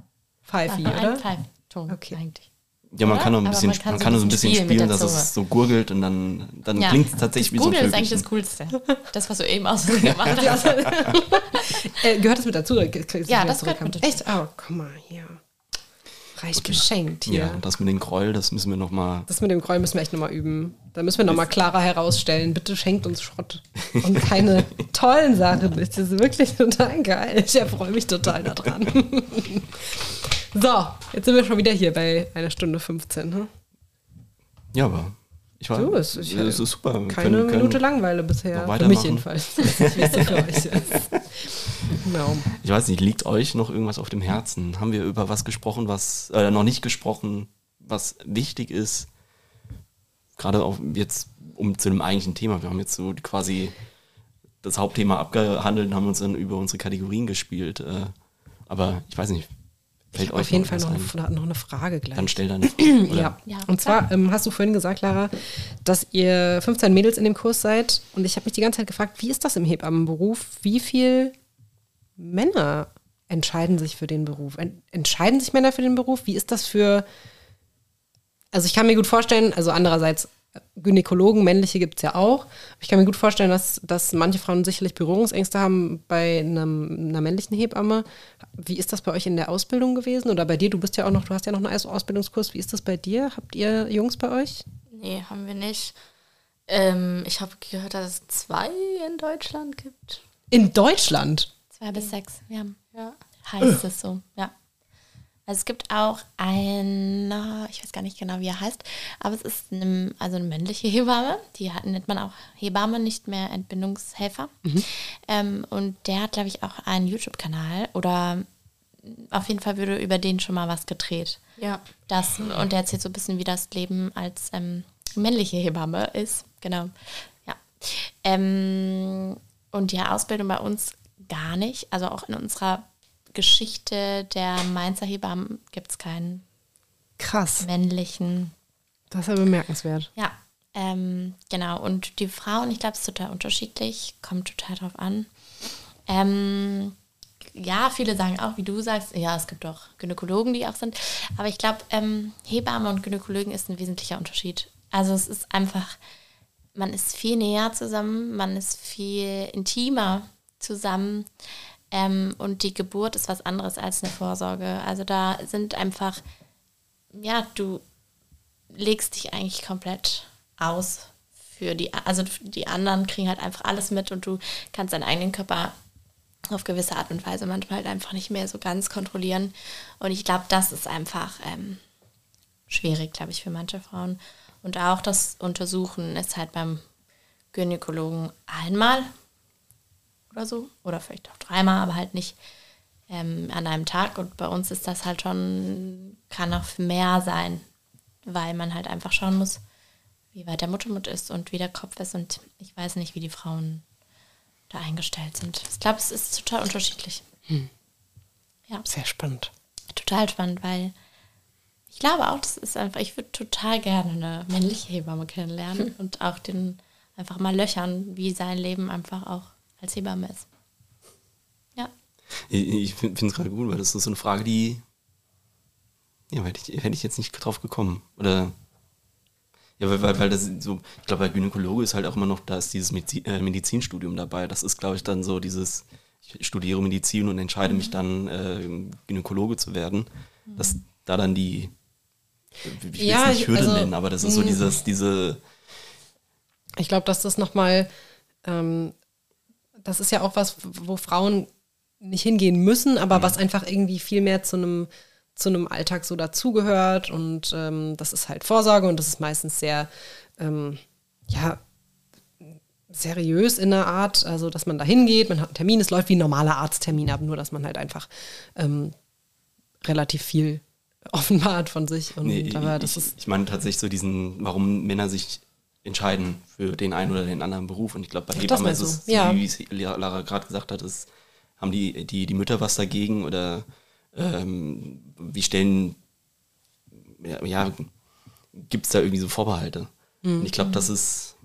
Pfeifi, oder? ein Pfeifton Okay. eigentlich. Ja, man oder? kann noch ein bisschen, man kann man so kann ein nur so ein bisschen spielen spielen, dass es so gurgelt und dann, dann Ja. klingt es tatsächlich wie so ein Google ist eigentlich das Coolste. Das, was du eben aus gemacht hast. äh, gehört das mit dazu? Ja, das gehört mit dazu. Echt? Oh, guck mal hier. Reich geschenkt hier. Ja, das mit den Gräuel, das müssen wir noch mal. Das mit dem Gräuel müssen wir echt nochmal üben. Da müssen wir nochmal klarer herausstellen. Bitte schenkt uns Schrott. Und keine tollen Sachen. Das ist wirklich total geil. Ich erfreue mich total daran. so, jetzt sind wir schon wieder hier bei einer Stunde 15. Hm? Ja, aber ich war. Du, es ist, es ist super. Wir Keine können- können Minute Langeweile bisher. Für mich jedenfalls. Ich weiß nicht, so für euch ist. Genau. Ich weiß nicht, liegt euch noch irgendwas auf dem Herzen? Haben wir über was gesprochen, was äh, noch nicht gesprochen, was wichtig ist? Gerade auch jetzt um zu dem eigentlichen Thema. Wir haben jetzt so quasi das Hauptthema abgehandelt und haben uns dann über unsere Kategorien gespielt. Äh, aber ich weiß nicht, fällt euch Auf jeden Fall noch ein? eine, noch eine Frage gleich. Dann stell deine Frage. oder? Ja. Ja, Und zwar ähm, hast du vorhin gesagt, Lara, dass ihr 15 Mädels in dem Kurs seid. Und ich habe mich die ganze Zeit gefragt, wie ist das im Hebammenberuf? Wie viel Männer entscheiden sich für den Beruf? En entscheiden sich Männer für den Beruf? Wie ist das für. Also, ich kann mir gut vorstellen, also andererseits, Gynäkologen, männliche gibt es ja auch. Ich kann mir gut vorstellen, dass, dass manche Frauen sicherlich Berührungsängste haben bei einem, einer männlichen Hebamme. Wie ist das bei euch in der Ausbildung gewesen? Oder bei dir? Du bist ja auch noch, du hast ja noch einen Aus- Ausbildungskurs. Wie ist das bei dir? Habt ihr Jungs bei euch? Nee, haben wir nicht. Ähm, ich habe gehört, dass es zwei in Deutschland gibt. In Deutschland? Zwei bis sechs, ja. Ja. Heißt es so, ja. Also es gibt auch eine, ich weiß gar nicht genau, wie er heißt, aber es ist eine, also eine männliche Hebamme, die hat, nennt man auch Hebamme, nicht mehr Entbindungshelfer. Ähm, und der hat, glaube ich, auch einen YouTube-Kanal oder auf jeden Fall würde über den schon mal was gedreht. Ja. Das, und der erzählt so ein bisschen, wie das Leben als ähm, männliche Hebamme ist. Genau. Ja. Ähm, und die Ausbildung bei uns gar nicht. Also auch in unserer Geschichte der Mainzer Hebammen gibt es keinen Krass. männlichen. Das ist ja bemerkenswert. Ja, ähm, genau. Und die Frauen, ich glaube, es ist total unterschiedlich, kommt total drauf an. Ähm, ja, viele sagen auch, wie du sagst, ja, es gibt auch Gynäkologen, die auch sind. Aber ich glaube, ähm, Hebamme und Gynäkologen ist ein wesentlicher Unterschied. Also es ist einfach, man ist viel näher zusammen, man ist viel intimer zusammen. Ähm, und die Geburt ist was anderes als eine Vorsorge. Also da sind einfach, ja, du legst dich eigentlich komplett aus für die, also die anderen kriegen halt einfach alles mit und du kannst deinen eigenen Körper auf gewisse Art und Weise manchmal halt einfach nicht mehr so ganz kontrollieren. Und ich glaube, das ist einfach ähm, schwierig, glaube ich, für manche Frauen. Und auch das Untersuchen ist halt beim Gynäkologen einmal oder so. Oder vielleicht auch dreimal, aber halt nicht ähm, an einem Tag. Und bei uns ist das halt schon, kann auch mehr sein, weil man halt einfach schauen muss, wie weit der Muttermund ist und wie der Kopf ist. Und ich weiß nicht, wie die Frauen da eingestellt sind. Ich glaube, es ist total unterschiedlich. Hm. Ja. Sehr spannend. Total spannend, weil ich glaube auch, das ist einfach, ich würde total gerne eine männliche Hebamme kennenlernen hm. und auch den einfach mal löchern, wie sein Leben einfach auch als Hebamme ist. Ja. Ich, ich finde es gerade gut, weil das ist so eine Frage, die ja, hätte ich, hätte ich jetzt nicht drauf gekommen. Oder ja, weil, weil, weil das so, ich glaube, bei Gynäkologe ist halt auch immer noch, da ist dieses Medizin, äh, Medizinstudium dabei. Das ist, glaube ich, dann so dieses, ich studiere Medizin und entscheide mhm. mich dann, äh, Gynäkologe zu werden. Mhm. Dass da dann die, ich will ja, es nicht Hürde also, nennen, aber das ist so mhm. dieses, diese. Ich glaube, dass das nochmal, ähm, das ist ja auch was, wo Frauen nicht hingehen müssen, aber mhm. was einfach irgendwie viel mehr zu einem zu einem Alltag so dazugehört. Und ähm, das ist halt Vorsorge und das ist meistens sehr, ähm, ja, seriös in der Art, also dass man da hingeht, man hat einen Termin, es läuft wie ein normaler Arzttermin ab, nur dass man halt einfach ähm, relativ viel offenbart von sich. Und, nee, aber das ich, ist ich meine tatsächlich so diesen, warum Männer sich entscheiden für den einen oder den anderen Beruf. Und ich glaube, bei Hebammen ist es, ja. wie es Lara gerade gesagt hat, ist, haben die, die, die Mütter was dagegen oder ähm, wie stellen, ja, ja gibt es da irgendwie so Vorbehalte? Mhm. Und ich glaube, das ist,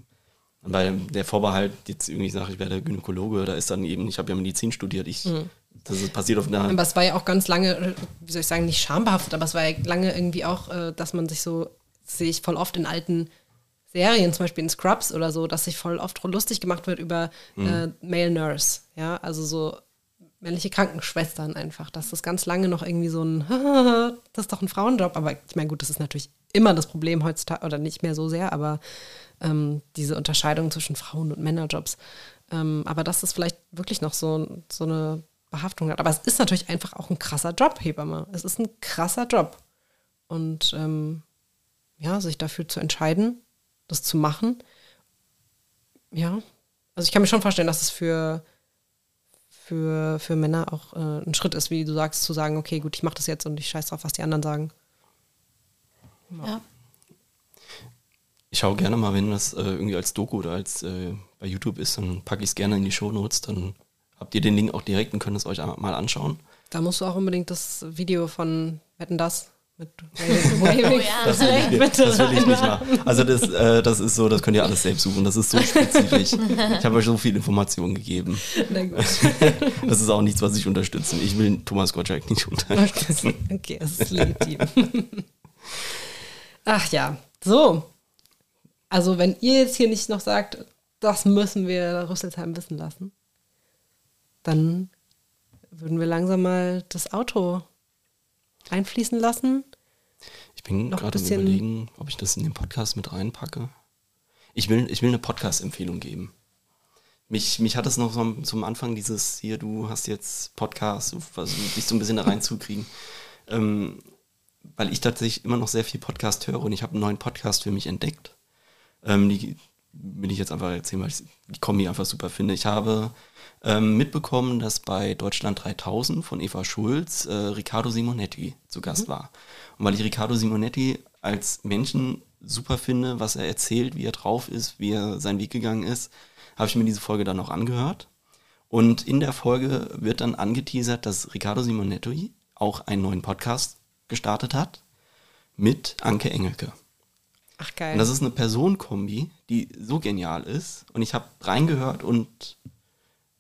weil der Vorbehalt, jetzt irgendwie sage ich werde Gynäkologe, da ist dann eben, ich habe ja Medizin studiert, ich, mhm. das ist passiert auf einer. Aber es war ja auch ganz lange, wie soll ich sagen, nicht schambehaftet, aber es war ja lange irgendwie auch, äh, dass man sich so, sehe ich voll oft in alten Serien, zum Beispiel in Scrubs oder so, dass sich voll oft lustig gemacht wird über mhm. äh, Male Nurse. Ja, also so männliche Krankenschwestern einfach, dass das ganz lange noch irgendwie so ein, das ist doch ein Frauenjob, aber ich meine, gut, das ist natürlich immer das Problem heutzutage, oder nicht mehr so sehr, aber ähm, diese Unterscheidung zwischen Frauen- und Männerjobs. Ähm, aber dass das vielleicht wirklich noch so, so eine Behaftung hat. Aber es ist natürlich einfach auch ein krasser Job, Hebamme. Es ist ein krasser Job. Und ähm, ja, sich dafür zu entscheiden, das zu machen, ja. Also ich kann mir schon vorstellen, dass es für für, für Männer auch äh, ein Schritt ist, wie du sagst, zu sagen, okay, gut, ich mache das jetzt und ich scheiß drauf, was die anderen sagen. Ja. ja. Ich schaue gerne mal, wenn das äh, irgendwie als Doku oder als äh, bei YouTube ist, dann packe ich es gerne in die Shownotes, dann habt ihr den Link auch direkt und könnt es euch mal anschauen. Da musst du auch unbedingt das Video von Wetten das mit Waving. oh, das, will ich, das will ich nicht machen. Also das, äh, das ist so, das könnt ihr alles selbst suchen. Das ist so spezifisch. Ich habe euch so viel Informationen gegeben. Das ist auch nichts, was ich unterstütze. Ich will Thomas Gottschalk nicht unterstützen. Okay, das ist legitim. Ach ja, so. Also wenn ihr jetzt hier nicht noch sagt, das müssen wir Rüsselsheim wissen lassen, dann würden wir langsam mal das Auto einfließen lassen. Ich bin gerade am überlegen, ob ich das in den Podcast mit reinpacke. Ich will, ich will eine Podcast-Empfehlung geben. Mich, mich hat es noch so zum Anfang dieses hier, du hast jetzt Podcast, also dich so ein bisschen da reinzukriegen. Ähm, weil ich tatsächlich immer noch sehr viel Podcast höre und ich habe einen neuen Podcast für mich entdeckt. Ähm, die will ich jetzt einfach erzählen, weil ich die Kombi einfach super finde. Ich habe ähm, mitbekommen, dass bei Deutschland 3000 von Eva Schulz äh, Riccardo Simonetti zu Gast mhm. war. Und weil ich Riccardo Simonetti als Menschen super finde, was er erzählt, wie er drauf ist, wie er seinen Weg gegangen ist, habe ich mir diese Folge dann auch angehört. Und in der Folge wird dann angeteasert, dass Riccardo Simonetti auch einen neuen Podcast gestartet hat mit Anke Engelke. Ach geil. Und das ist eine Personenkombi, die so genial ist. Und ich habe reingehört und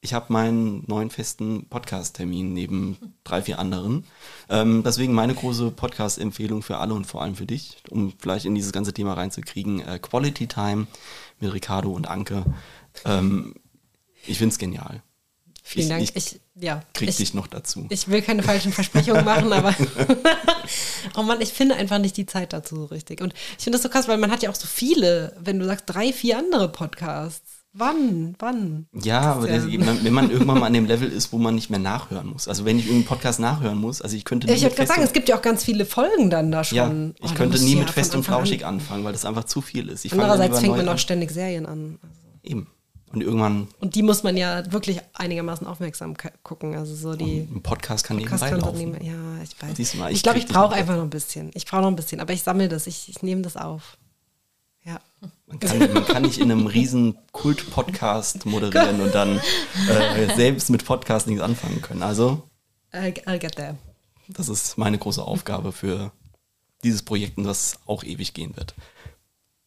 ich habe meinen neuen festen Podcast-Termin neben drei, vier anderen. Ähm, deswegen meine große Podcast-Empfehlung für alle und vor allem für dich, um vielleicht in dieses ganze Thema reinzukriegen. Äh, Quality Time mit Ricardo und Anke. Ähm, ich finde es genial. Vielen ich, Dank. Ich, Ich, ja, krieg ich, dich noch dazu. ich will keine falschen Versprechungen machen, aber oh Mann, ich finde einfach nicht die Zeit dazu so richtig. Und ich finde das so krass, weil man hat ja auch so viele, wenn du sagst, drei, vier andere Podcasts. Wann? Wann? Ja, aber das, wenn man irgendwann mal an dem Level ist, wo man nicht mehr nachhören muss. Also wenn ich irgendeinen Podcast nachhören muss, also ich könnte nie Ich würde gerade sagen, es gibt ja auch ganz viele Folgen dann da schon. ja, Oh, ich da könnte nie mit ja Fest und Anfang an- Flauschig anfangen, weil das einfach zu viel ist. Ich Andererseits fängt man auch ständig Serien an. Also. Eben. Und irgendwann, Und die muss man ja wirklich einigermaßen aufmerksam ke- gucken. Also so die ein Podcast kann Podcast nebenbei kann nehmen. Ja, ich weiß. Siehst du mal, ich glaube, ich brauche einfach noch ein bisschen. Ich brauche noch ein bisschen, aber ich sammle das. Ich, ich nehme das auf. Ja. Man kann, man kann nicht in einem riesen Kult-Podcast moderieren und dann äh, selbst mit Podcast nichts anfangen können. Also, I'll, I'll get there. das ist meine große Aufgabe für dieses Projekt, und das auch ewig gehen wird.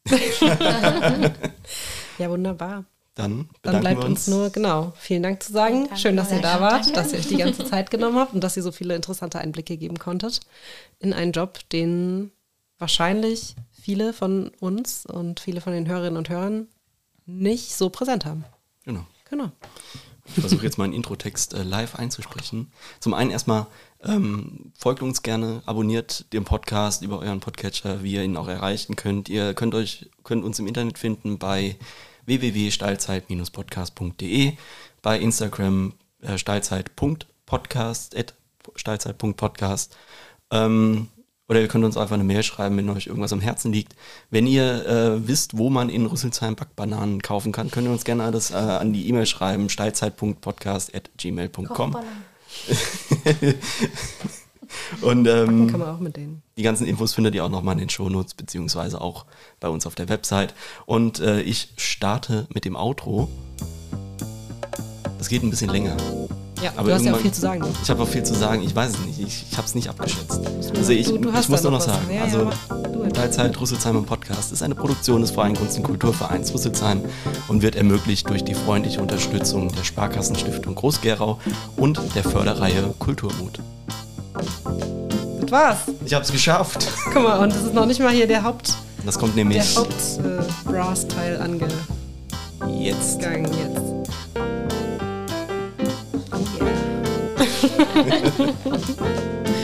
Ja, wunderbar. Dann, Dann bleibt wir uns nur, genau, vielen Dank zu sagen. Danke. Schön, dass ihr da wart, Danke. dass ihr euch die ganze Zeit genommen habt und dass ihr so viele interessante Einblicke geben konntet in einen Job, den wahrscheinlich viele von uns und viele von den Hörerinnen und Hörern nicht so präsent haben. Genau. Genau. Ich versuche jetzt meinen Introtext äh, live einzusprechen. Zum einen erstmal ähm, folgt uns gerne, abonniert den Podcast über euren Podcatcher, wie ihr ihn auch erreichen könnt. Ihr könnt euch könnt uns im Internet finden bei www.steilzeit-podcast.de, bei Instagram äh, steilzeit.podcast, at steilzeit.podcast. Ähm, oder ihr könnt uns einfach eine Mail schreiben, wenn euch irgendwas am Herzen liegt. Wenn ihr äh, wisst, wo man in Rüsselsheim Backbananen kaufen kann, könnt ihr uns gerne das äh, an die E-Mail schreiben, steilzeit.podcast.gmail.com. Und ähm, Kann man auch mit denen. die ganzen Infos findet ihr auch nochmal in den Shownotes, beziehungsweise auch bei uns auf der Website. Und äh, ich starte mit dem Outro. Das geht ein bisschen länger. Ja, Aber du hast ja auch viel zu sagen. Ne? Ich habe auch viel zu sagen. Ich weiß es nicht. Ich, ich habe es nicht abgeschätzt. Also ich, Du- du ich muss nur noch was. sagen. Ja, ja, also du jetzt. Teilzeit Rüsselsheim im Podcast ist eine Produktion des Freien Kunst- und Kulturvereins Rüsselsheim und wird ermöglicht durch die freundliche Unterstützung der Sparkassenstiftung Groß-Gerau und der Förderreihe Kulturmut. Das war's. Ich habe es geschafft. Guck mal, und das ist noch nicht mal hier der Haupt, Das kommt nämlich der Haupt äh, angegangen jetzt. jetzt. Oh yeah.